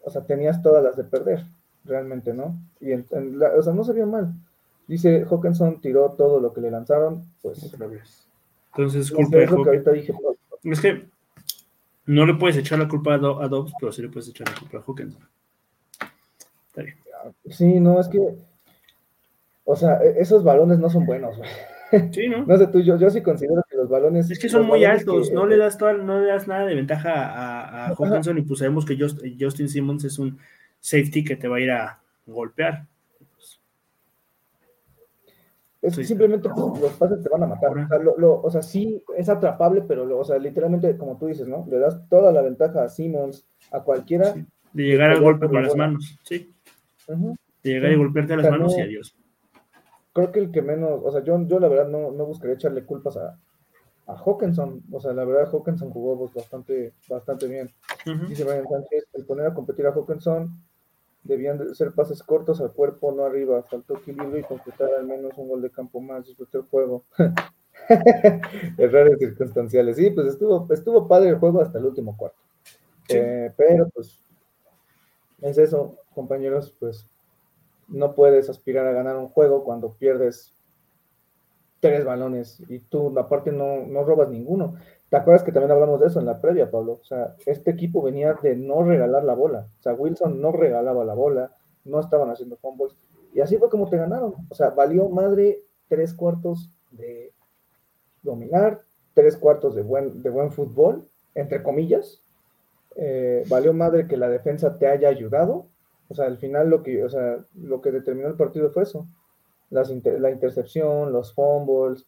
o sea, tenías todas las de perder, realmente, ¿no? Y, en, en la- o sea, no se vio mal. Dice, Hawkinson tiró todo lo que le lanzaron, pues. Entonces, no culpa de es lo que dije, pues, Es que no le puedes echar la culpa a, Do- a Dobbs, pero sí le puedes echar la culpa a Hawkins. Está bien. Sí, no, es que, o sea, e- esos balones no son buenos, güey. Sí, ¿no? (laughs) No sé tú, yo, yo sí considero que los balones. Es que son muy altos, que- no le das toda- no le das nada de ventaja a, a. Hawkinson y pues sabemos que Just- Justin Simmons es un safety que te va a ir a golpear. Es Sí. que simplemente pues, los pases te van a matar. O sea, lo- lo- o sea, sí es atrapable, pero, lo- o sea, literalmente, como tú dices, ¿no? Le das toda la ventaja a Simmons, a cualquiera. Sí. De llegar al golpe con la las manos, sí. De llegar Sí. y golpearte las O sea, manos y adiós. Creo que el que menos, o sea, yo, yo la verdad no, no buscaría echarle culpas a, a Hawkinson. O sea, la verdad, Hawkinson jugó pues, bastante, bastante bien. Dice Brian Sánchez, el poner a competir a Hawkinson debían de ser pases cortos al cuerpo, no arriba. Faltó equilibrio y completar al menos un gol de campo más. Disfruté el juego. (laughs) Errores circunstanciales. Sí, pues estuvo, estuvo padre el juego hasta el último cuarto. Eh, pero pues es eso, compañeros, pues no puedes aspirar a ganar un juego cuando pierdes tres balones y tú aparte no, no robas ninguno. ¿Te acuerdas que también hablamos de eso en la previa, Pablo? O sea, este equipo venía de no regalar la bola. O sea, Wilson no regalaba la bola, no estaban haciendo fumbles. Y así fue como te ganaron. O sea, valió madre tres cuartos de dominar, tres cuartos de buen, de buen fútbol, entre comillas. Eh, valió madre que la defensa te haya ayudado. O sea, al final lo que, o sea, lo que determinó el partido fue eso. Las la intercepción, los fumbles,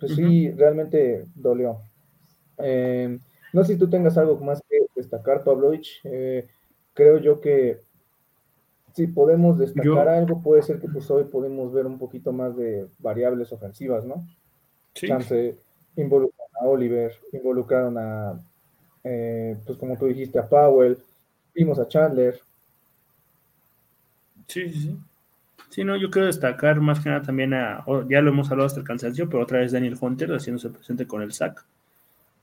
pues sí, realmente dolió. Eh, no sé si tú tengas algo más que destacar, Pavlovich. Eh, creo yo que si podemos destacar algo, puede ser que pues hoy podemos ver un poquito más de variables ofensivas, ¿no? Sí. Chance, involucraron a Oliver, involucraron a, eh, pues como tú dijiste, a Powell, vimos a Chandler. Sí, sí, sí. Sí, no, yo quiero destacar más que nada también a, ya lo hemos hablado hasta el cansancio, pero otra vez Daniel Hunter haciéndose presente con el sack.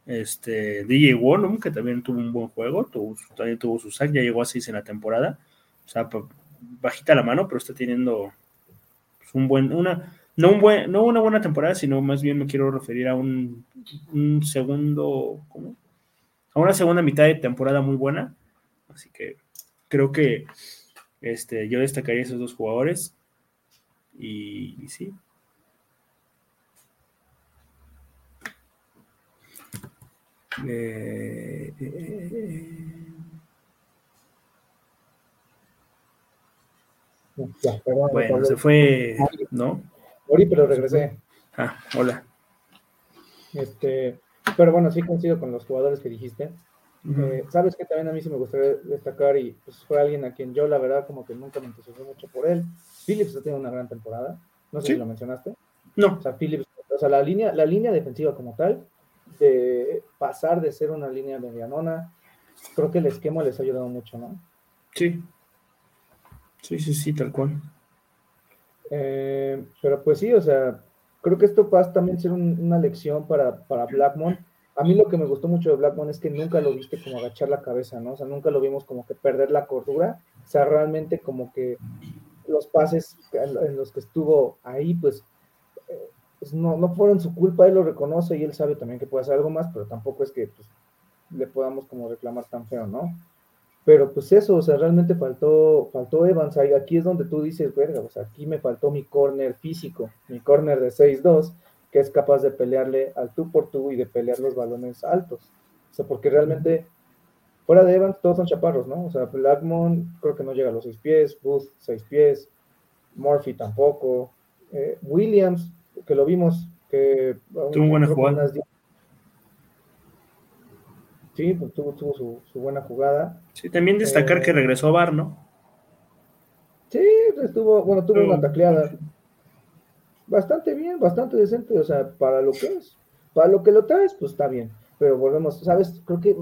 Este, DJ Wonum, que también tuvo un buen juego, también tuvo su sack, ya llegó a 6 en la temporada. O sea, bajita la mano, pero está teniendo pues, un buen, una, no, un buen, no una buena temporada, sino más bien me quiero referir a un, un segundo, ¿cómo? A una segunda mitad de temporada muy buena. Así que creo que este, yo destacaría esos dos jugadores. Y, sí. Eh, eh, eh, bueno, se fue, ¿no? Ori, pero regresé. Ah, hola. Este, pero bueno, sí coincido con los jugadores que dijiste. Eh, Sabes que también a mí sí me gustaría destacar y pues fue alguien a quien yo la verdad como que nunca me entusiasmé mucho por él. Phillips ha tenido una gran temporada. No sé si lo mencionaste. No. O sea, Phillips, o sea, la línea, la línea defensiva como tal, de pasar de ser una línea medianona, creo que el esquema les ha ayudado mucho, ¿no? Sí. Sí, sí, sí, tal cual. Eh, pero pues sí, o sea, creo que esto va a también ser una lección para, para Blackmon a mí lo que me gustó mucho de Blackmon es que nunca lo viste como agachar la cabeza, ¿no? O sea, nunca lo vimos como que perder la cordura. O sea, realmente como que los pases en los que estuvo ahí, pues, eh, pues no, no fueron su culpa, él lo reconoce y él sabe también que puede hacer algo más, pero tampoco es que pues, le podamos como reclamar tan feo, ¿no? Pero pues eso, o sea, realmente faltó, faltó Evans, ahí, aquí es donde tú dices, verga, o sea, aquí me faltó mi corner físico, mi corner de 6-2, que es capaz de pelearle al tú por tú y de pelear los balones altos. O sea, porque realmente, fuera de Evans, todos son chaparros, ¿no? O sea, Blackmon creo que no llega a los seis pies, Booth seis pies, Murphy tampoco, eh, Williams, que lo vimos, que tuvo buena jugada. Sí, pues tuvo, tuvo su, buena jugada. Sí, también destacar que eh, regresó a Bar, ¿no? Sí, estuvo, bueno, tuvo una tacleada bastante bien, bastante decente, o sea, para lo que es. Para lo que lo traes, pues está bien. Pero volvemos, ¿sabes? Creo que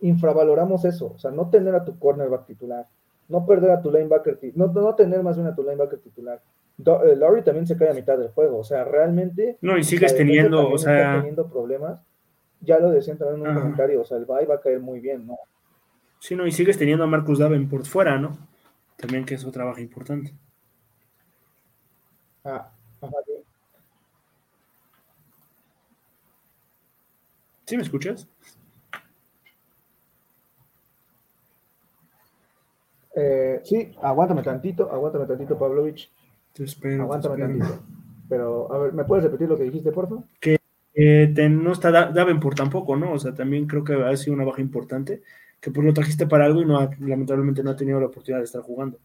infravaloramos eso, o sea, no tener a tu cornerback titular, no perder a tu linebacker, no, no tener más bien a tu linebacker titular. Eh, Laurie también se cae a mitad del juego, o sea, realmente. No, y sigues teniendo, o sea. teniendo problemas. Ya lo decían también en un comentario, o sea, el bye va a caer muy bien, ¿no? Sí, no, y sigues teniendo a Marcus por fuera, ¿no? También que es otra baja importante. Ah, ¿Sí me escuchas? Eh, sí, aguántame tantito, aguántame tantito, Pavlovich. Te espero. Aguántame tantito. Pero, a ver, ¿me puedes repetir lo que dijiste, por favor? Que eh, no está Davenport tampoco, ¿no? O sea, también creo que ha sido una baja importante, que pues lo trajiste para algo y no lamentablemente no ha tenido la oportunidad de estar jugando.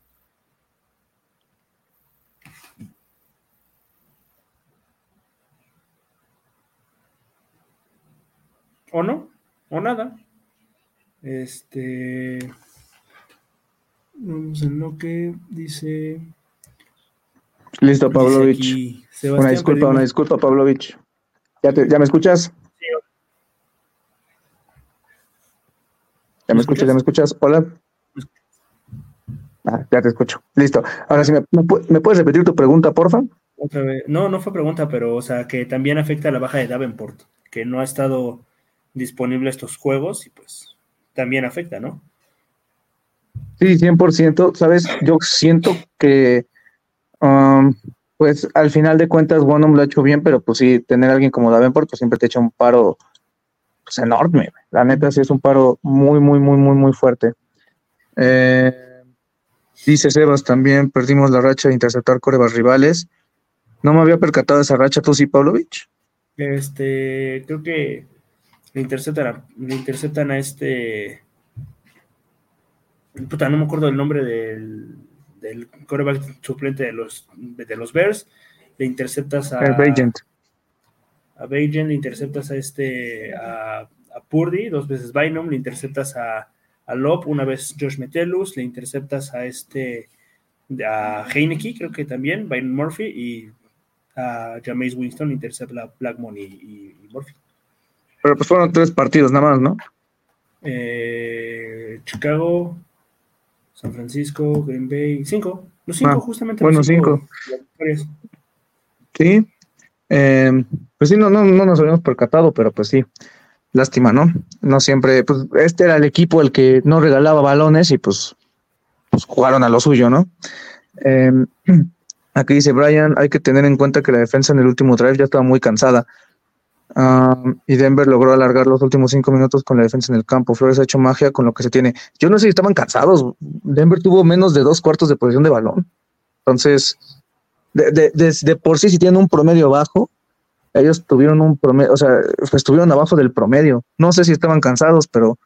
o no, o nada. Este. Vamos en lo que dice. Listo, Pavlovich. Una disculpa, una disculpa, Pavlovich. ¿Ya, ¿Ya me escuchas? Sí. ¿Ya me escuchas? ¿Ya me escuchas? Hola. Ah, ya te escucho. Listo. Ahora sí, ¿me, ¿me, puedes repetir tu pregunta, porfa? Otra vez. No, no fue pregunta, pero o sea, que también afecta a la baja de Davenport, que no ha estado disponible estos juegos y pues también afecta, ¿no? Sí, 100%. Sabes, yo siento que, um, pues al final de cuentas, Bonham lo ha hecho bien, pero pues sí, tener a alguien como Davenport, pues siempre te echa un paro pues, enorme. La neta, sí es un paro muy, muy, muy, muy, muy fuerte. Eh, dice Sebas también, perdimos la racha de interceptar corebas rivales. No me había percatado de esa racha, tú sí, Pavlovich. Este, creo que le interceptan, le interceptan a este puta, no me acuerdo el nombre del, del coreback suplente de los, de los Bears, le interceptas a... Bagent. A Bagent, le interceptas a este, a, a Purdy, dos veces Bynum, le interceptas a, a Lop, una vez Josh Metellus, le interceptas a este, a Heineke, creo que también, Bynum Murphy, y a Jameis Winston, le intercepta a Blackmon y, y, y, Murphy. Pero pues fueron tres partidos nada más, ¿no? Eh, Chicago, San Francisco, Green Bay, cinco, los cinco, Ah, justamente. bueno, los cinco. victorias. Sí. Eh, pues sí, no, no, no nos habíamos percatado, pero pues sí. Lástima, ¿no? No siempre, pues este era el equipo el que no regalaba balones y pues, pues jugaron a lo suyo, ¿no? Eh, (clears throat) aquí dice Brian, hay que tener en cuenta que la defensa en el último drive ya estaba muy cansada. Ah, y Denver logró alargar los últimos cinco minutos con la defensa en el campo. Flores ha hecho magia con lo que se tiene. Yo no sé si estaban cansados. Denver tuvo menos de dos cuartos de posición de balón. Entonces, de, de, de, por sí, si tienen un promedio bajo, ellos tuvieron un promedio, o sea, estuvieron abajo del promedio. No sé si estaban cansados, pero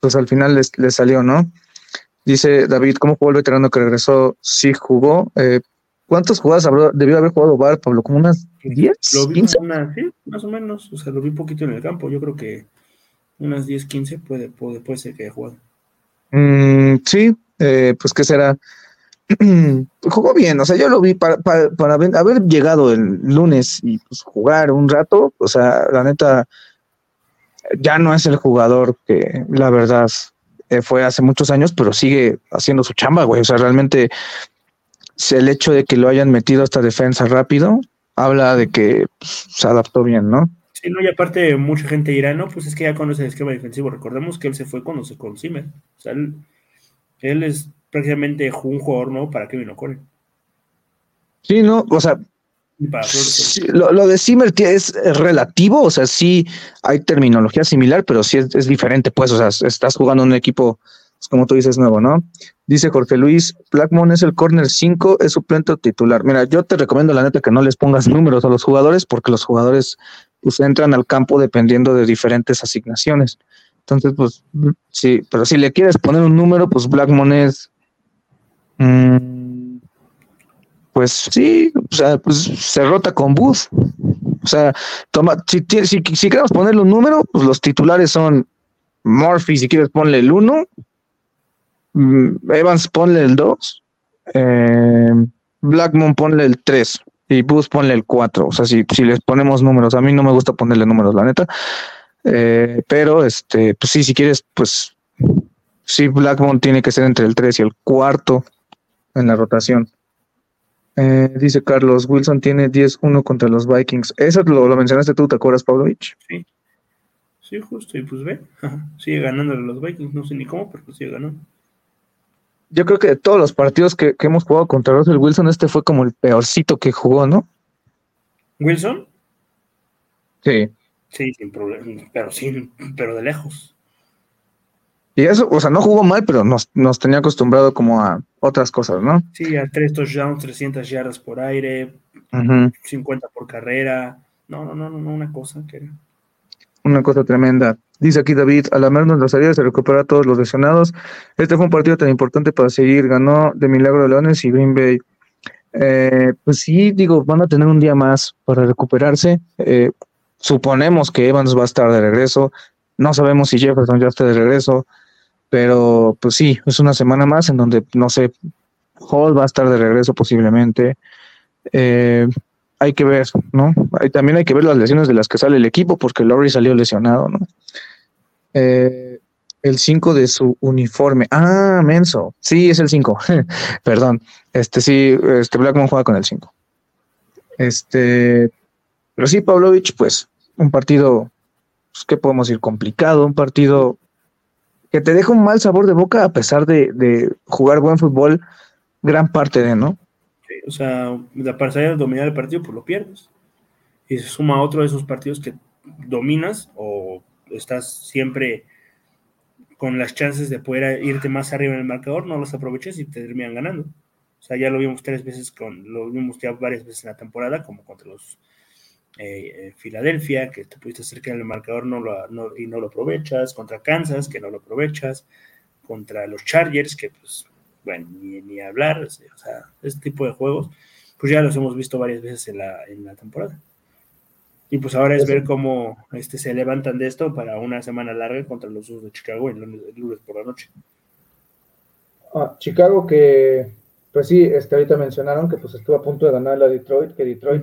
pues al final les, les salió, ¿no? Dice David, ¿cómo jugó el veterano que regresó? Sí jugó. Eh, ¿Cuántas jugadas debió haber jugado Bar, Pablo? ¿Como unas 10? Lo vi 15? una, sí, más o menos, o sea, lo vi poquito en el campo. Yo creo que unas 10, 15 puede, puede, puede ser que haya jugado. Mm, sí, eh, pues qué será. (clears throat) Jugó bien, o sea, yo lo vi para, para, para haber haber llegado el lunes y pues, jugar un rato, o sea, la neta, ya no es el jugador que la verdad eh, fue hace muchos años, pero sigue haciendo su chamba, güey. O sea, realmente el hecho de que lo hayan metido a esta defensa rápido habla de que pues, se adaptó bien, ¿no? Sí, no, y aparte mucha gente dirá, no, pues es que ya conoce el esquema defensivo. Recordemos que él se fue cuando se con Zimmer. O sea, él, él es prácticamente un jugador nuevo para Kevin O'Connell. Sí, no, o sea. Sí, lo, lo de Zimmer es relativo, o sea, sí hay terminología similar, pero sí es, es diferente, pues, o sea, estás jugando en un equipo, como tú dices, nuevo, ¿no? Dice Jorge Luis, Blackmon es el corner 5, es suplente titular. Mira, yo te recomiendo la neta que no les pongas (laughs) números a los jugadores, porque los jugadores pues entran al campo dependiendo de diferentes asignaciones. Entonces, pues, sí, pero si le quieres poner un número, pues Blackmon es... mm, pues sí, o sea, pues se rota con Booth. O sea, toma, si, si, si queremos ponerle un número, pues los titulares son Murphy, si quieres ponle el 1, Evans ponle el 2, eh, Blackmon ponle el 3 y Booth ponle el 4. O sea, si, si les ponemos números, a mí no me gusta ponerle números, la neta. Eh, pero, este, pues sí, si quieres, pues sí, Blackmon tiene que ser entre el 3 y el cuarto en la rotación. Eh, dice Carlos, Wilson tiene 10-1 contra los Vikings. Eso lo, lo mencionaste tú, ¿te acuerdas, Pavlovich? Sí, justo, y pues ve, ajá, (laughs) sigue ganándole a los Vikings, no sé ni cómo, pero pues sigue ganando. Yo creo que de todos los partidos que, que hemos jugado contra Russell Wilson, este fue como el peorcito que jugó, ¿no? Wilson, Sí. sí, sin problema, pero sí, pero de lejos. Y eso, o sea, no jugó mal, pero nos, nos tenía acostumbrado como a otras cosas, ¿no? Sí, a tres touchdowns, 300 yardas por aire, Ujú. 50 por carrera. No, no, no, no, no, una cosa que era. Una cosa tremenda. Dice aquí David, a la menos la salida se recupera a todos los lesionados. Este fue un partido tan importante para seguir. Ganó de milagro Leones y Green Bay. Eh, pues sí, digo, van a tener un día más para recuperarse. Eh, suponemos que Evans va a estar de regreso. No sabemos si Jefferson ya está de regreso. Pero pues sí, es una semana más en donde, no sé, Hall va a estar de regreso posiblemente. Eh, hay que ver, ¿no? Hay- también hay que ver las lesiones de las que sale el equipo, porque Laurie salió lesionado, ¿no? Eh, el 5 de su uniforme. Ah, menso. Sí, es el 5. (laughs) Perdón. Este sí, este Blackmon juega con el 5. Este, pero sí, Pavlovich, pues, un partido, pues, ¿qué podemos decir? Complicado, un partido que te deja un mal sabor de boca a pesar de jugar buen fútbol gran parte de, ¿no? O sea, la parcialidad de dominar el partido, pues lo pierdes. Y se suma a otro de esos partidos que dominas o estás siempre con las chances de poder irte más arriba en el marcador, no los aproveches y te terminan ganando. O sea, ya lo vimos tres veces, con, lo vimos ya varias veces en la temporada, como contra los eh, Filadelfia, que te pudiste acercar el marcador y no lo aprovechas, contra Kansas, que no lo aprovechas, contra los Chargers, que pues, bueno, ni, ni hablar, o sea, este tipo de juegos, pues ya los hemos visto varias veces en la, en la temporada. Y pues ahora es ver cómo este, se levantan de esto para una semana larga contra los Usos de Chicago el lunes, el lunes por la noche. Ah, Chicago que, pues sí, este, ahorita mencionaron que pues estuvo a punto de ganar a Detroit, que Detroit,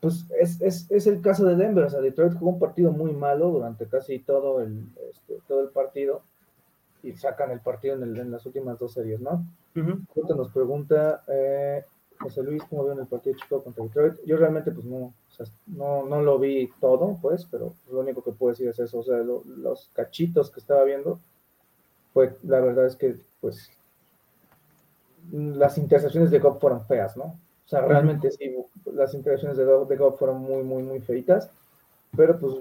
pues es, es, es, el caso de Denver, o sea, Detroit jugó un partido muy malo durante casi todo el, este, todo el partido y sacan el partido en, el, en, las últimas dos series, ¿no? Uh -huh. nos pregunta, eh, José Luis, ¿cómo vio en el partido de Chicago contra Detroit? Yo realmente pues no, o sea, no, no lo vi todo, pues, pero lo único que puedo decir es eso, o sea, lo, los cachitos que estaba viendo, pues la verdad es que pues las intercepciones de Goff fueron feas, ¿no? O sea, realmente sí, las intercepciones de, de Goff fueron muy, muy, muy feitas, pero pues,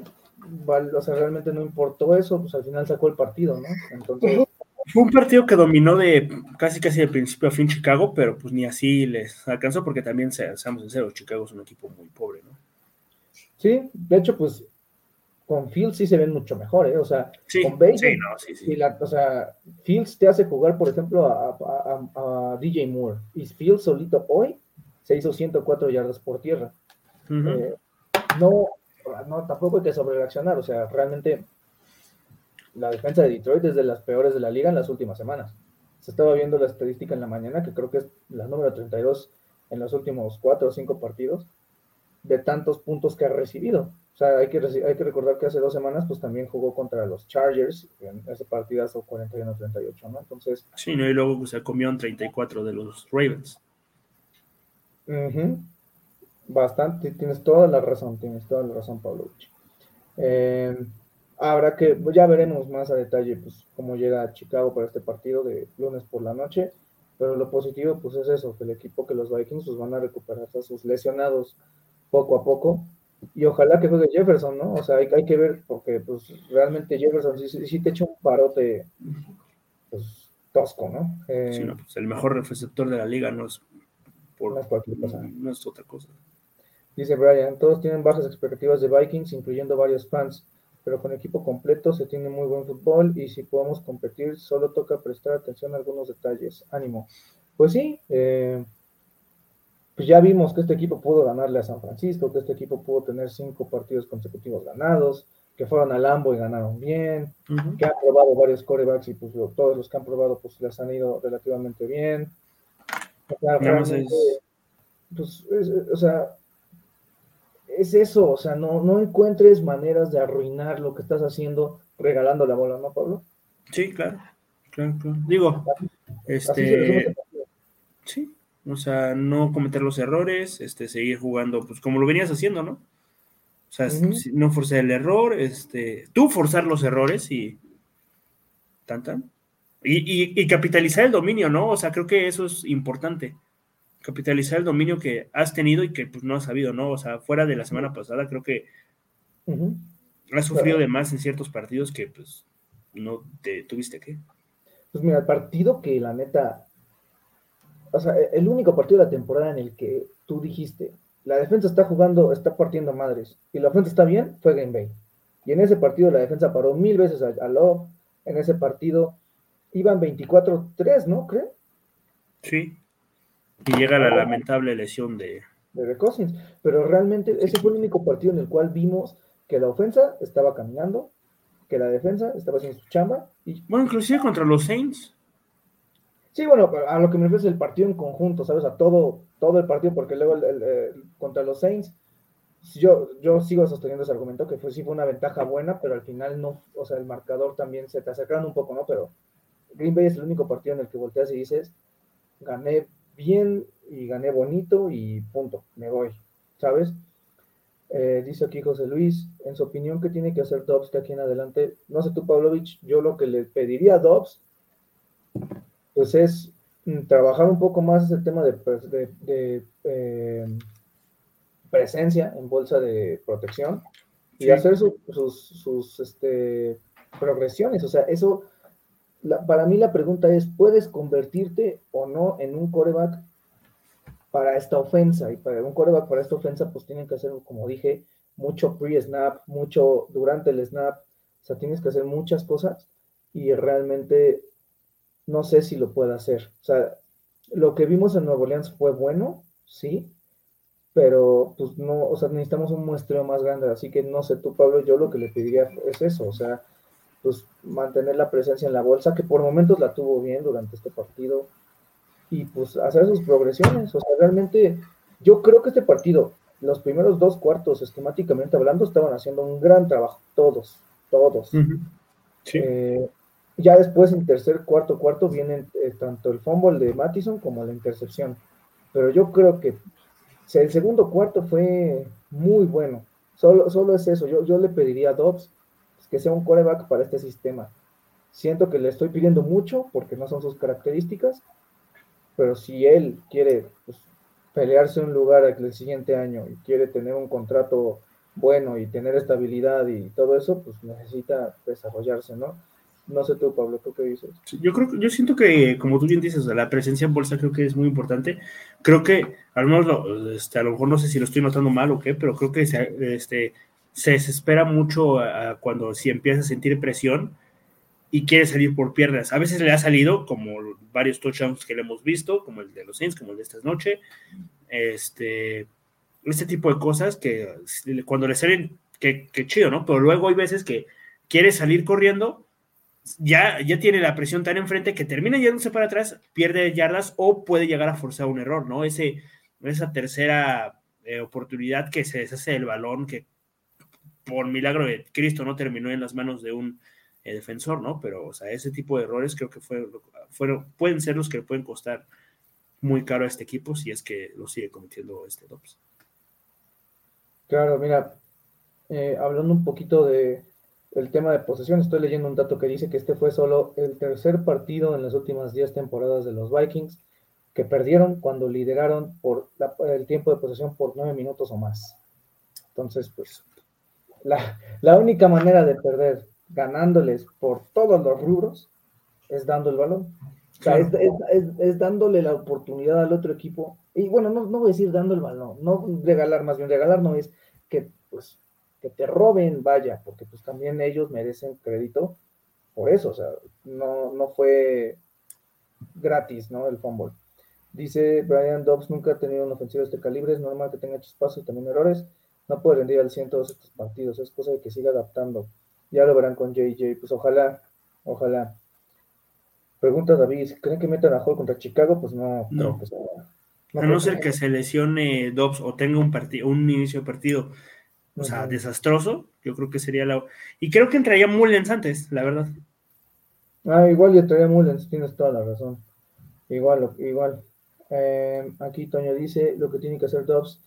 o sea, realmente no importó eso, pues al final sacó el partido, ¿no? Entonces... Fue un partido que dominó de casi casi de principio a fin Chicago, pero pues ni así les alcanzó porque también, seamos sinceros, Chicago es un equipo muy pobre, ¿no? Sí, de hecho, pues con Fields sí se ven mucho mejor, ¿eh? O sea, sí, con Baker, sí, no, sí, sí. Y la, o sea, Fields te hace jugar, por ejemplo, a, a, a, DJ Moore. Y Fields solito hoy se hizo 104 yardas por tierra. Uh -huh. eh, no, no, tampoco hay que sobrereaccionar, o sea, realmente la defensa de Detroit es de las peores de la liga en las últimas semanas. Se estaba viendo la estadística en la mañana, que creo que es la número 32 en los últimos 4 o 5 partidos, de tantos puntos que ha recibido. O sea, hay que, hay que recordar que hace dos semanas, pues también jugó contra los Chargers, en ese partidazo 41-38, ¿no? Entonces. Sí, ¿no? y luego se comió en 34 de los Ravens. Uh -huh. Bastante, tienes toda la razón, tienes toda la razón, Pablo. Eh, habrá que, ya veremos más a detalle, pues, cómo llega a Chicago para este partido de lunes por la noche. Pero lo positivo, pues, es eso, que el equipo que los Vikings pues, van a recuperar a sus lesionados poco a poco y ojalá que juegue Jefferson, ¿no? O sea, hay, hay que ver, porque pues realmente Jefferson sí, sí, te echa un parote pues, tosco, ¿no? Eh, sí, no, pues el mejor receptor de la liga no es, por, no es cualquier cosa. No es otra cosa. Dice Brian, todos tienen bajas expectativas de Vikings, incluyendo varios fans, pero con equipo completo se tiene muy buen fútbol y si podemos competir, solo toca prestar atención a algunos detalles. Ánimo. Pues sí, eh, pues ya vimos que este equipo pudo ganarle a San Francisco, que este equipo pudo tener cinco partidos consecutivos ganados, que fueron al Lambo y ganaron bien, uh -huh. que han probado varios corebacks y pues todos los que han probado pues les han ido relativamente bien. O sea, pues, es, o sea, es eso, o sea, no, no encuentres maneras de arruinar lo que estás haciendo regalando la bola, ¿no, Pablo? Sí, claro, claro, claro. Digo, este, sí, o sea, no cometer los errores, este, seguir jugando, pues como lo venías haciendo, ¿no? O sea, uh -huh. no forzar el error, este, tú forzar los errores y tan tan. Y, y, y, capitalizar el dominio, ¿no? O sea, creo que eso es importante. Capitalizar el dominio que has tenido y que pues no has sabido, ¿no? O sea, fuera de la semana pasada, creo que uh -huh. has sufrido de más en ciertos partidos que pues no te tuviste que. Pues mira, el partido que la neta o sea, el único partido de la temporada en el que tú dijiste, la defensa está jugando, está partiendo madres, y la ofensa está bien, fue Green Bay. Y en ese partido la defensa paró mil veces a, a Love, en ese partido iban 24-3, ¿no? Creo. Sí. Y llega la lamentable lesión de... De Cousins. Pero realmente ese fue el único partido en el cual vimos que la ofensa estaba caminando, que la defensa estaba haciendo su chamba. Y... Bueno, inclusive contra los Saints. Sí, bueno, a lo que me refiero es el partido en conjunto, ¿sabes? A todo, todo el partido, porque luego el, el, el, contra los Saints, yo, yo sigo sosteniendo ese argumento que fue, sí fue una ventaja buena, pero al final no, o sea, el marcador también se te acercaron un poco, ¿no? Pero Green Bay es el único partido en el que volteas y dices, gané bien y gané bonito y punto, me voy. ¿sabes? Eh, dice aquí José Luis, en su opinión, ¿qué tiene que hacer Dobbs de aquí en adelante? No sé tú, Pavlovich, yo lo que le pediría a Dobbs, pues es mm, trabajar un poco más el tema de, de, de, eh, presencia en bolsa de protección y Sí. hacer su- sus, sus este, progresiones. O sea, eso, la- para mí la pregunta es, ¿puedes convertirte o no en un coreback para esta ofensa? Y para un coreback para esta ofensa, pues tienen que hacer, como dije, mucho pre-snap, mucho durante el snap. O sea, tienes que hacer muchas cosas y realmente no sé si lo pueda hacer. O sea, lo que vimos en Nueva Orleans fue bueno, sí, pero pues no, o sea, necesitamos un muestreo más grande, así que no sé tú, Pablo, yo lo que le pediría es eso, o sea, pues mantener la presencia en la bolsa, que por momentos la tuvo bien durante este partido, y pues hacer sus progresiones, o sea, realmente yo creo que este partido, los primeros dos cuartos, esquemáticamente hablando, estaban haciendo un gran trabajo, todos, todos. Sí. Eh, ya después en tercer, cuarto, cuarto vienen eh, tanto el fumble de Mattison como la intercepción. Pero yo creo que o sea, el segundo cuarto fue muy bueno. Solo, solo es eso. Yo, yo le pediría a Dobbs que sea un coreback para este sistema. Siento que le estoy pidiendo mucho porque no son sus características, pero si él quiere pues, pelearse un lugar el siguiente año y quiere tener un contrato bueno y tener estabilidad y todo eso, pues necesita desarrollarse, ¿no? No sé tú, Pablo, ¿tú qué dices? Yo creo, yo siento que, como tú bien dices, la presencia en bolsa creo que es muy importante. Creo que, al menos, este, a lo mejor no sé si lo estoy notando mal o qué, pero creo que este, se desespera mucho cuando si empieza a sentir presión y quiere salir por piernas. A veces le ha salido, como varios touchdowns que le hemos visto, como el de los Saints, como el de esta noche. Este, este tipo de cosas que cuando le salen, que, que chido, ¿no? Pero luego hay veces que quiere salir corriendo ya, ya tiene la presión tan enfrente que termina yéndose para atrás, pierde yardas o puede llegar a forzar un error, ¿no? Ese, esa tercera eh, oportunidad que se deshace del balón, que por milagro de Cristo no terminó en las manos de un eh, defensor, ¿no? Pero, o sea, ese tipo de errores creo que fue, fueron, pueden ser los que le pueden costar muy caro a este equipo si es que lo sigue cometiendo este Dobbs. Claro, mira, eh, hablando un poquito de el tema de posesión, estoy leyendo un dato que dice que este fue solo el tercer partido en las últimas 10 temporadas de los Vikings que perdieron cuando lideraron por el tiempo de posesión por 9 minutos o más. Entonces, pues, la, la única manera de perder ganándoles por todos los rubros es dando el balón. O sea, es, es, es, es, dándole la oportunidad al otro equipo. Y bueno, no, no voy a decir dando el balón, no regalar, más bien regalar no es que pues que te roben, vaya, porque pues también ellos merecen crédito por eso, o sea, no, no fue gratis, ¿no? El fútbol. Dice Brian Dobbs nunca ha tenido una ofensiva de este calibre, es normal que tenga chispazos y también errores, no puede rendir al 100 todos estos partidos, es cosa de que siga adaptando. Ya lo verán con JJ, pues ojalá, ojalá. Pregunta David, ¿creen que metan a Hall contra Chicago? Pues no, no. que sea, no a no ser que se lesione Dobbs o tenga un partido, un inicio de partido o sea, uh -huh. desastroso, yo creo que sería la... Y creo que entraría Mullens antes, la verdad. Ah, igual yo entraría Mullens, tienes toda la razón. Igual, igual. Eh, aquí Toño dice, lo que tiene que hacer Dobbs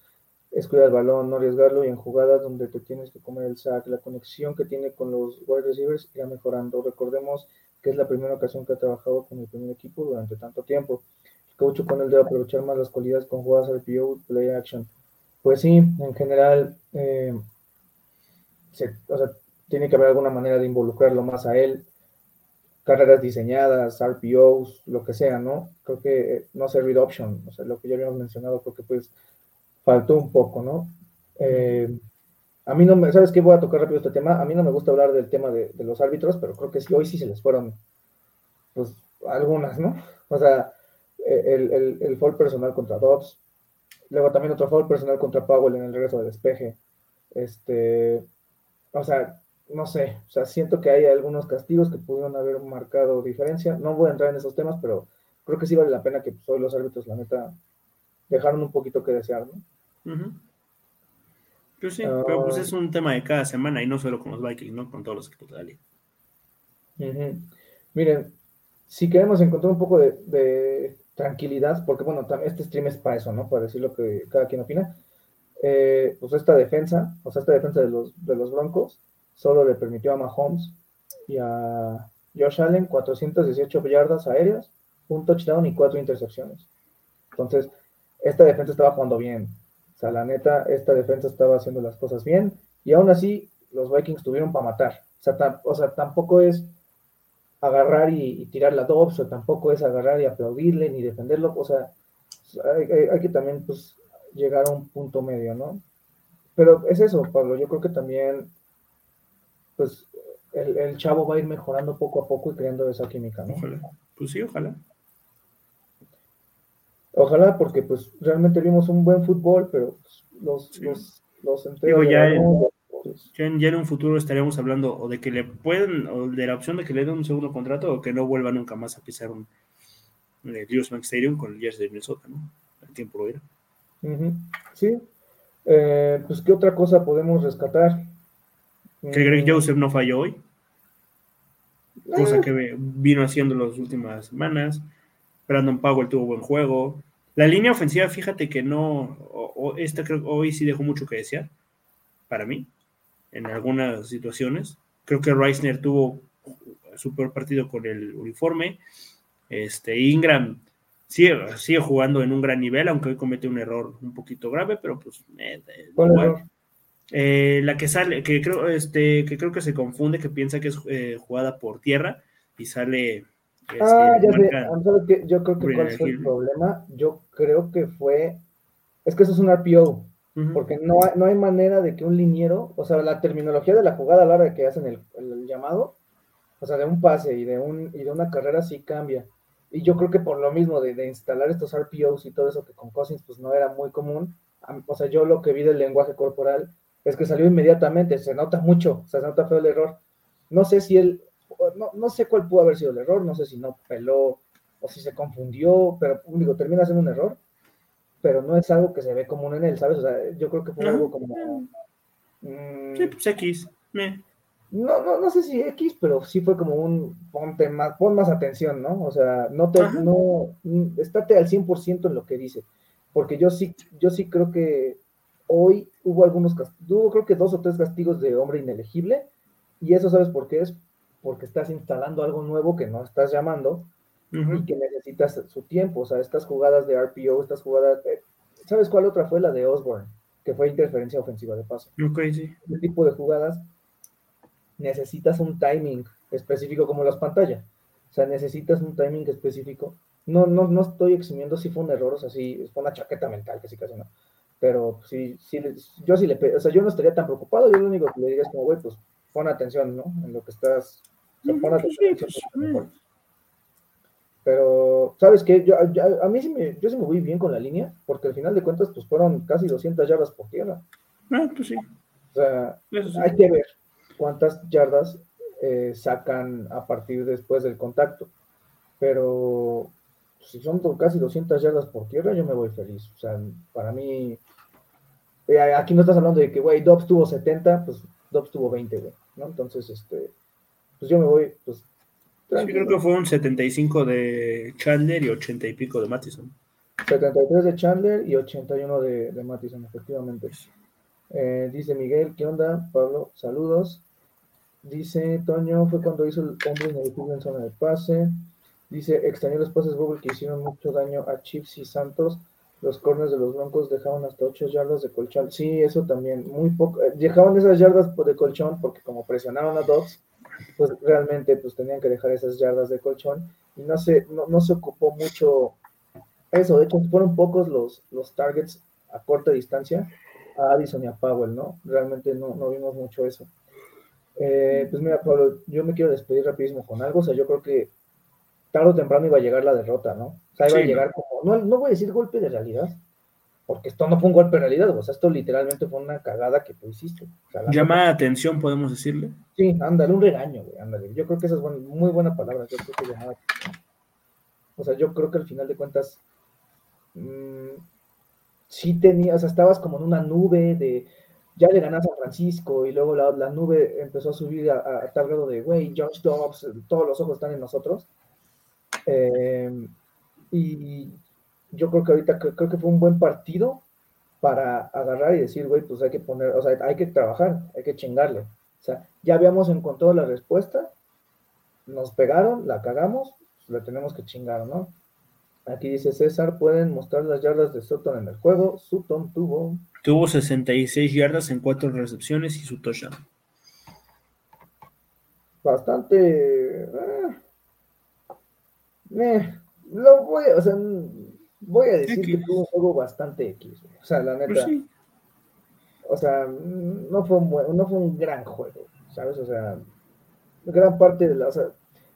es cuidar el balón, no arriesgarlo y en jugadas donde te tienes que comer el sack, la conexión que tiene con los wide receivers irá mejorando. Recordemos que es la primera ocasión que ha trabajado con el primer equipo durante tanto tiempo. El coach con él debe aprovechar más las cualidades con jugadas RPO, play action. Pues sí, en general, eh, o sea, tiene que haber alguna manera de involucrarlo más a él. Carreras diseñadas, RPOs, lo que sea, ¿no? Creo que no sé, read option, o sea, lo que ya habíamos mencionado, creo que pues faltó un poco, ¿no? Eh, a mí no me, ¿sabes qué? Voy a tocar rápido este tema. A mí no me gusta hablar del tema de, los árbitros, pero creo que sí, hoy sí se les fueron, pues, algunas, ¿no? O sea, el, el, el fall personal contra Dobbs, Luego también otro foul personal contra Powell en el regreso del despeje. Este, o sea, no sé, o sea, siento que hay algunos castigos que pudieron haber marcado diferencia. No voy a entrar en esos temas, pero creo que sí vale la pena que pues, hoy los árbitros, la neta, dejaron un poquito que desear, ¿no? Uh -huh. Sí, uh, pero pues es un tema de cada semana y no solo con los Vikings, ¿no? Con todos los equipos de la liga. Uh -huh. Miren, si queremos encontrar un poco de, de tranquilidad, porque bueno, este stream es para eso, ¿no? Para decir lo que cada quien opina. eh, pues esta defensa, o sea, esta defensa de los, de los Broncos, solo le permitió a Mahomes y a Josh Allen 418 yardas aéreas, un touchdown y cuatro intercepciones. Entonces, esta defensa estaba jugando bien. La neta, esta defensa estaba haciendo las cosas bien. Y aún así, los Vikings tuvieron para matar. O sea, o sea tampoco es agarrar y, tirar la Dobbs, o tampoco es agarrar y aplaudirle ni defenderlo. O sea, hay, que también pues, llegar a un punto medio, ¿no? Pero es eso, Pablo. Yo creo que también, pues, el, el chavo va a ir mejorando poco a poco y creando esa química, ¿no? Ojalá. Pues sí, ojalá. Ojalá, porque pues realmente vimos un buen fútbol, pero pues, los, los, los ya, en, un futuro estaríamos hablando o de que le pueden, o de la opción de que le den un segundo contrato o que no vuelva nunca más a pisar un eh, Stadium con el Jazz de Minnesota, ¿no? El tiempo lo era. Sí. Eh, pues, ¿qué otra cosa podemos rescatar? Que Greg mm. Joseph no falló hoy. Cosa eh. que vino haciendo las últimas semanas. Brandon Powell tuvo buen juego. La línea ofensiva, fíjate que no, esta creo hoy sí dejó mucho que desear, para mí, en algunas situaciones. Creo que Reisner tuvo su peor partido con el uniforme. Este, Ingram sigue, sigue jugando en un gran nivel, aunque hoy comete un error un poquito grave, pero pues eh, eh, la que sale, que creo, este, que creo que se confunde, que piensa que es eh, jugada por tierra y sale ah, ya sé. Ah, yo creo que cuál fue el problema. Yo creo que fue. Es que eso es un RPO. Porque no hay, no hay manera de que un liniero, o sea, la terminología de la jugada a la hora de que hacen el, llamado, o sea, de un pase y de, un, y de una carrera sí cambia. Y yo creo que por lo mismo de, de, instalar estos RPOs y todo eso que con Cousins pues no era muy común, o sea, yo lo que vi del lenguaje corporal es que salió inmediatamente, se nota mucho, o sea, se nota feo el error. No sé si él no, no, sé cuál pudo haber sido el error, no sé si no peló o si se confundió, pero digo, termina siendo un error, pero no es algo que se ve común en él, ¿sabes? O sea, yo creo que fue algo como... Mm, sí, pues X. No, no, no sé si X, pero sí fue como un ponte más, pon más atención, ¿no? O sea, no te, no, estate al 100% en lo que dice, porque yo sí, yo sí creo que hoy hubo algunos, hubo creo que dos o tres castigos de hombre inelegible, y eso sabes por qué es, porque estás instalando algo nuevo que no estás llamando y que necesitas su tiempo. O sea, estas jugadas de RPO, estas jugadas. Eh, ¿Sabes cuál otra fue? La de Osborne, que fue interferencia ofensiva de paso. Ok, sí. Este tipo de jugadas necesitas un timing específico como las pantallas. O sea, necesitas un timing específico. No, no, no estoy eximiendo si fue un error, o sea, si fue una chaqueta mental, que sí casi no. Pero sí, sí, yo sí le, o sea, yo no estaría tan preocupado, yo lo único que le diría es como, güey, pues pon atención, ¿no? En lo que estás pues, pero, ¿sabes qué? Yo, a mí sí me, yo sí me voy bien con la línea, porque al final de cuentas, pues fueron casi 200 yardas por tierra. Ah, pues sí. O sea, hay que ver cuántas yardas eh, sacan a partir después del contacto. Pero si son casi 200 yardas por tierra, yo me voy feliz. O sea, para mí, eh, aquí no estás hablando de que, güey, Dobbs tuvo 70, pues Dobbs tuvo 20, güey, ¿no? Entonces, este, pues yo me voy, pues. Sí, creo que fue un 75 de Chandler y 80 y pico de Mattison. 73 de Chandler y 81 de, de Mattison, efectivamente. Eh, dice Miguel, ¿qué onda? Pablo, saludos. Dice Toño, fue cuando hizo el hombre ineligible en zona de pase. Dice, extrañó los pases Google que hicieron mucho daño a Chips y Santos. Los corners de los Broncos dejaban hasta 8 yardas de colchón. Sí, eso también, muy poco. Eh, dejaban esas yardas de colchón porque como presionaron a Dogs, pues realmente pues tenían que dejar esas yardas de colchón y no se, no, se ocupó mucho eso, de hecho fueron pocos los, los targets a corta distancia a Addison y a Powell, ¿no? Realmente no, no vimos mucho eso. Eh, pues mira, Pablo, yo me quiero despedir rapidísimo con algo, o sea, yo creo que tarde o temprano iba a llegar la derrota, ¿no? O sea, iba a llegar como, no, no voy a decir golpe de realidad, porque esto no fue un golpe en realidad, o sea, esto literalmente fue una cagada que tú hiciste. Llama atención, podemos decirle. Sí, ándale, un regaño, güey, ándale. Yo creo que esa es muy buena palabra, yo creo que llamaba atención. O sea, yo creo que al final de cuentas, mmm, sí tenías, o sea, estabas como en una nube de, ya le ganas a Francisco y luego la, nube empezó a subir a, tal grado de, güey, Josh Dobbs, todos los ojos están en nosotros. Eh, y yo creo que ahorita creo, que fue un buen partido para agarrar y decir, güey, pues hay que poner, o sea, hay que trabajar, hay que chingarle. O sea, ya habíamos encontrado la respuesta, nos pegaron, la cagamos, pues la tenemos que chingar, ¿no? Aquí dice César, pueden mostrar las yardas de Sutton en el juego. Sutton tuvo. Tuvo 66 yardas en cuatro recepciones y su touchdown. Bastante. Eh, eh, lo voy, a, o sea, voy a decir que tuvo un juego bastante X. O sea, la neta. Pues sí. O sea, no fue un buen, no fue un gran juego, ¿sabes? O sea, gran parte de la. O sea,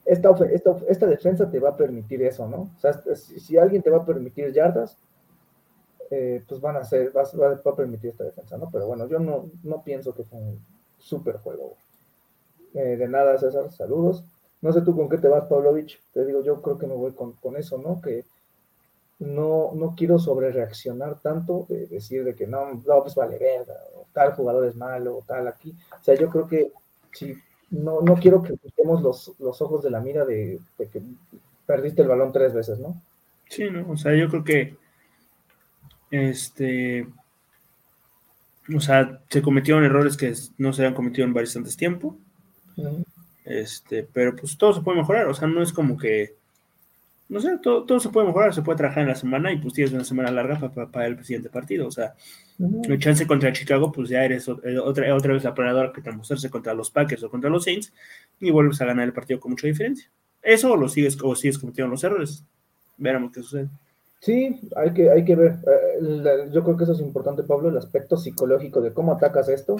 esta, esta, esta, defensa te va a permitir eso, ¿no? O sea, si, si alguien te va a permitir yardas, eh, pues van a ser, va, va, a permitir esta defensa, ¿no? Pero bueno, yo no, no pienso que fue un super juego. Eh, de nada, César, saludos. No sé tú con qué te vas, Pavlovich. Te digo, yo creo que me voy con, con eso, ¿no? Que no, no quiero sobre reaccionar tanto, de decir de que no, no, pues vale verga, o tal jugador es malo, o tal aquí. O sea, yo creo que si no, no quiero que quitemos los, los ojos de la mira de, de, que perdiste el balón tres veces, ¿no? Sí, no, o sea, yo creo que este, o sea, se cometieron errores que no se habían cometido en bastante tiempo. Uh -huh. Este, pero pues todo se puede mejorar, o sea, no es como que, no sé, todo, todo se puede mejorar, se puede trabajar en la semana y pues tienes una semana larga para, para, para el siguiente partido, o sea, uh -huh. el chance contra Chicago, pues ya eres otra, otra vez la planadora que te mostrarse contra los Packers o contra los Saints y vuelves a ganar el partido con mucha diferencia. Eso o lo sigues, o sigues cometiendo los errores. Veremos qué sucede. Sí, hay que, hay que ver. Eh, yo creo que eso es importante, Pablo, el aspecto psicológico de cómo atacas esto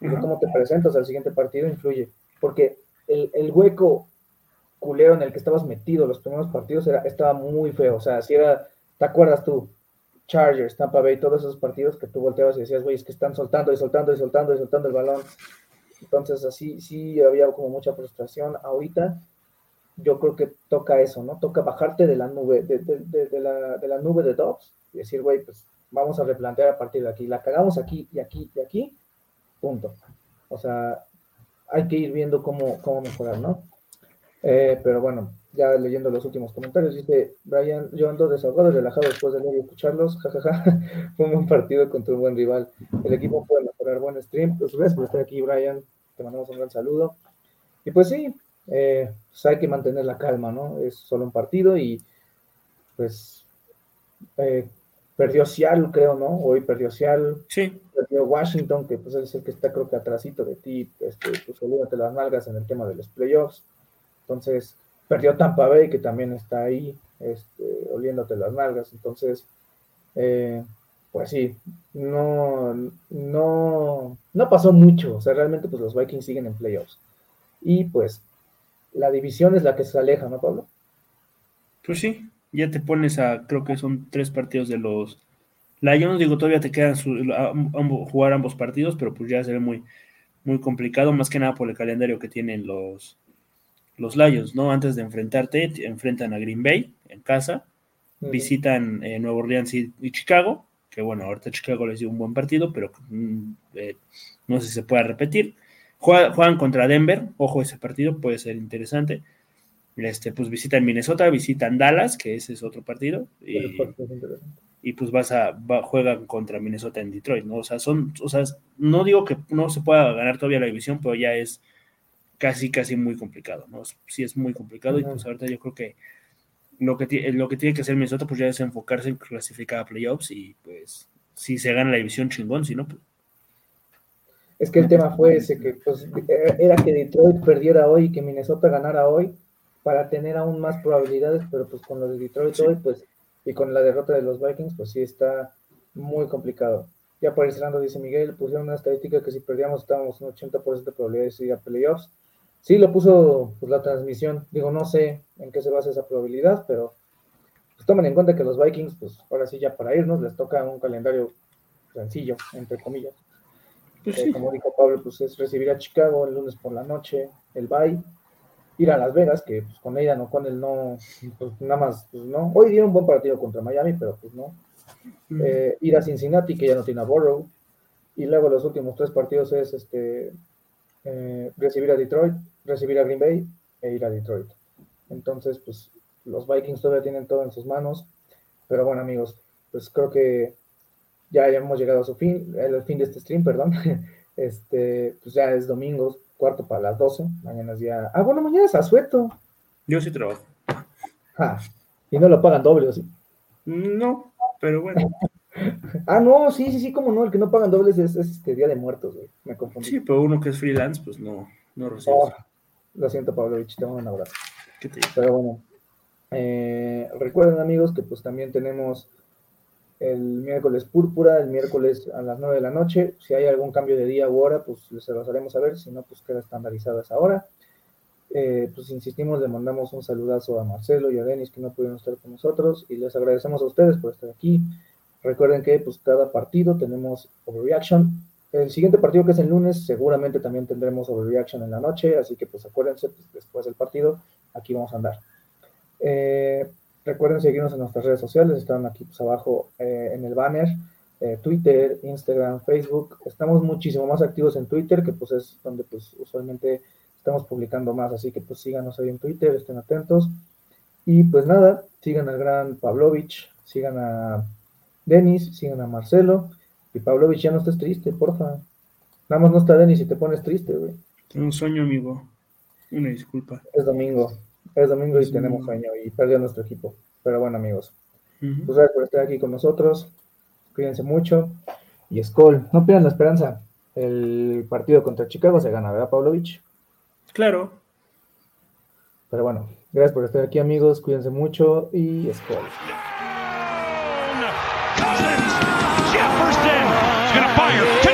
y de cómo te presentas al siguiente partido influye. Porque el, el, hueco culero en el que estabas metido los primeros partidos era, estaba muy feo. O sea, si era, ¿te acuerdas tú? Chargers, Tampa Bay, todos esos partidos que tú volteabas y decías, güey, es que están soltando y soltando y soltando y soltando el balón. Entonces, así sí había como mucha frustración. Ahorita yo creo que toca eso, ¿no? Toca bajarte de la nube, de, de, de, de la, la, nube de Dobbs y decir, güey, pues vamos a replantear a partir de aquí. La cagamos aquí y aquí y aquí, punto. O sea, hay que ir viendo cómo, cómo mejorar, ¿no? Eh, pero bueno, ya leyendo los últimos comentarios, dice Brian, yo ando desahogado y relajado después de leer y escucharlos, (laughs) jajaja, fue un buen partido contra un buen rival. El equipo puede mejorar, buen stream. Pues gracias por estar aquí, Brian. Te mandamos un gran saludo. Y pues sí, eh, pues hay que mantener la calma, ¿no? Es solo un partido y pues eh, perdió Seattle, creo, ¿no? Hoy perdió Seattle, sí. perdió Washington, que pues es el que está creo que atrasito de ti, este, pues olvídate las nalgas en el tema de los playoffs. Entonces, perdió Tampa Bay, que también está ahí, este, oliéndote las nalgas. Entonces, eh, pues sí, no, no, no pasó mucho. O sea, realmente pues los Vikings siguen en playoffs. Y pues la división es la que se aleja, ¿no, Pablo? Pues sí, ya te pones a, creo que son tres partidos de los Lions, digo, todavía te quedan a, jugar ambos partidos, pero pues ya se ve muy, muy complicado, más que nada por el calendario que tienen los, los Lions, ¿no? Antes de enfrentarte, te enfrentan a Green Bay en casa, uh -huh. visitan eh, Nueva Orleans y, y, Chicago, que bueno, ahorita Chicago les dio un buen partido, pero mm, eh, no sé si se pueda repetir Juegan contra Denver, ojo, ese partido puede ser interesante. Este, pues visitan Minnesota, visitan Dallas, que ese es otro partido, y, y pues vas a, va, juegan contra Minnesota en Detroit, ¿no? O sea, son, o sea, no digo que no se pueda ganar todavía la división, pero ya es casi, casi muy complicado, ¿no? Sí es muy complicado, uh -huh. y pues ahorita yo creo que lo que, lo que tiene que hacer Minnesota, pues ya es enfocarse en clasificar a playoffs, y pues si se gana la división, chingón, si no, pues es que el tema fue ese, que pues, era que Detroit perdiera hoy y que Minnesota ganara hoy para tener aún más probabilidades, pero pues con lo de Detroit sí. hoy, pues, y con la derrota de los Vikings, pues sí está muy complicado. Ya por ir cerrando, dice Miguel, pusieron una estadística que si perdíamos estábamos un 80% de probabilidades de ir a playoffs. Sí, lo puso pues, la transmisión. Digo, no sé en qué se basa esa probabilidad, pero pues, tomen en cuenta que los Vikings, pues ahora sí, ya para irnos, les toca un calendario sencillo, entre comillas. Pues sí. eh, como dijo Pablo, pues es recibir a Chicago el lunes por la noche, el bye, ir a Las Vegas, que pues, con ella no, con él no, pues nada más, pues no. Hoy dieron un buen partido contra Miami, pero pues no. Mm. Eh, ir a Cincinnati, que ya no tiene a Burrow, y luego los últimos tres partidos es este eh, recibir a Detroit, recibir a Green Bay e ir a Detroit. Entonces, pues los Vikings todavía tienen todo en sus manos, pero bueno, amigos, pues creo que ya hemos llegado a su fin, el fin de este stream, perdón. (laughs) Este, pues ya es domingo, cuarto para las 12. Mañana es día. Ah, bueno, mañana es asueto. Yo sí trabajo. (laughs) Ah, y no lo pagan doble, ¿o sí? No, pero bueno. (laughs) ah, no, sí, sí, sí, como no, el que no pagan dobles es, este Día de Muertos, güey. Me confundí. Sí, pero uno que es freelance, pues no, no recibe. Oh, lo siento, Pavlovich, te mando un abrazo. ¿Qué te Pero bueno, eh, recuerden, amigos, que pues también tenemos el miércoles púrpura, el miércoles a las 9 de la noche. Si hay algún cambio de día u hora, pues se los haremos saber, si no, pues queda estandarizado esa hora. Eh, pues insistimos, le mandamos un saludazo a Marcelo y a Denis que no pudieron estar con nosotros y les agradecemos a ustedes por estar aquí. Recuerden que pues cada partido tenemos overreaction. El siguiente partido que es el lunes, seguramente también tendremos overreaction en la noche, así que pues acuérdense, pues, después del partido, aquí vamos a andar. Eh, Recuerden seguirnos en nuestras redes sociales, están aquí pues, abajo eh, en el banner, eh, Twitter, Instagram, Facebook. Estamos muchísimo más activos en Twitter, que pues es donde pues usualmente estamos publicando más, así que pues síganos ahí en Twitter, estén atentos. Y pues nada, sigan al gran Pavlovich, sigan a Denis, sigan a Marcelo. Y Pavlovich, ya no estés triste, porfa. Nada más no está Denis y te pones triste, güey. Tengo un sueño, amigo. Una disculpa. Es domingo. Es domingo y tenemos sueño y perdió nuestro equipo. Pero bueno, amigos, pues gracias por estar aquí con nosotros. Cuídense mucho. Y Skoll, no pierdan la esperanza. El partido contra Chicago se gana, ¿verdad, Pavlovich? Claro. Pero bueno, gracias por estar aquí, amigos. Cuídense mucho y Skoll. Fire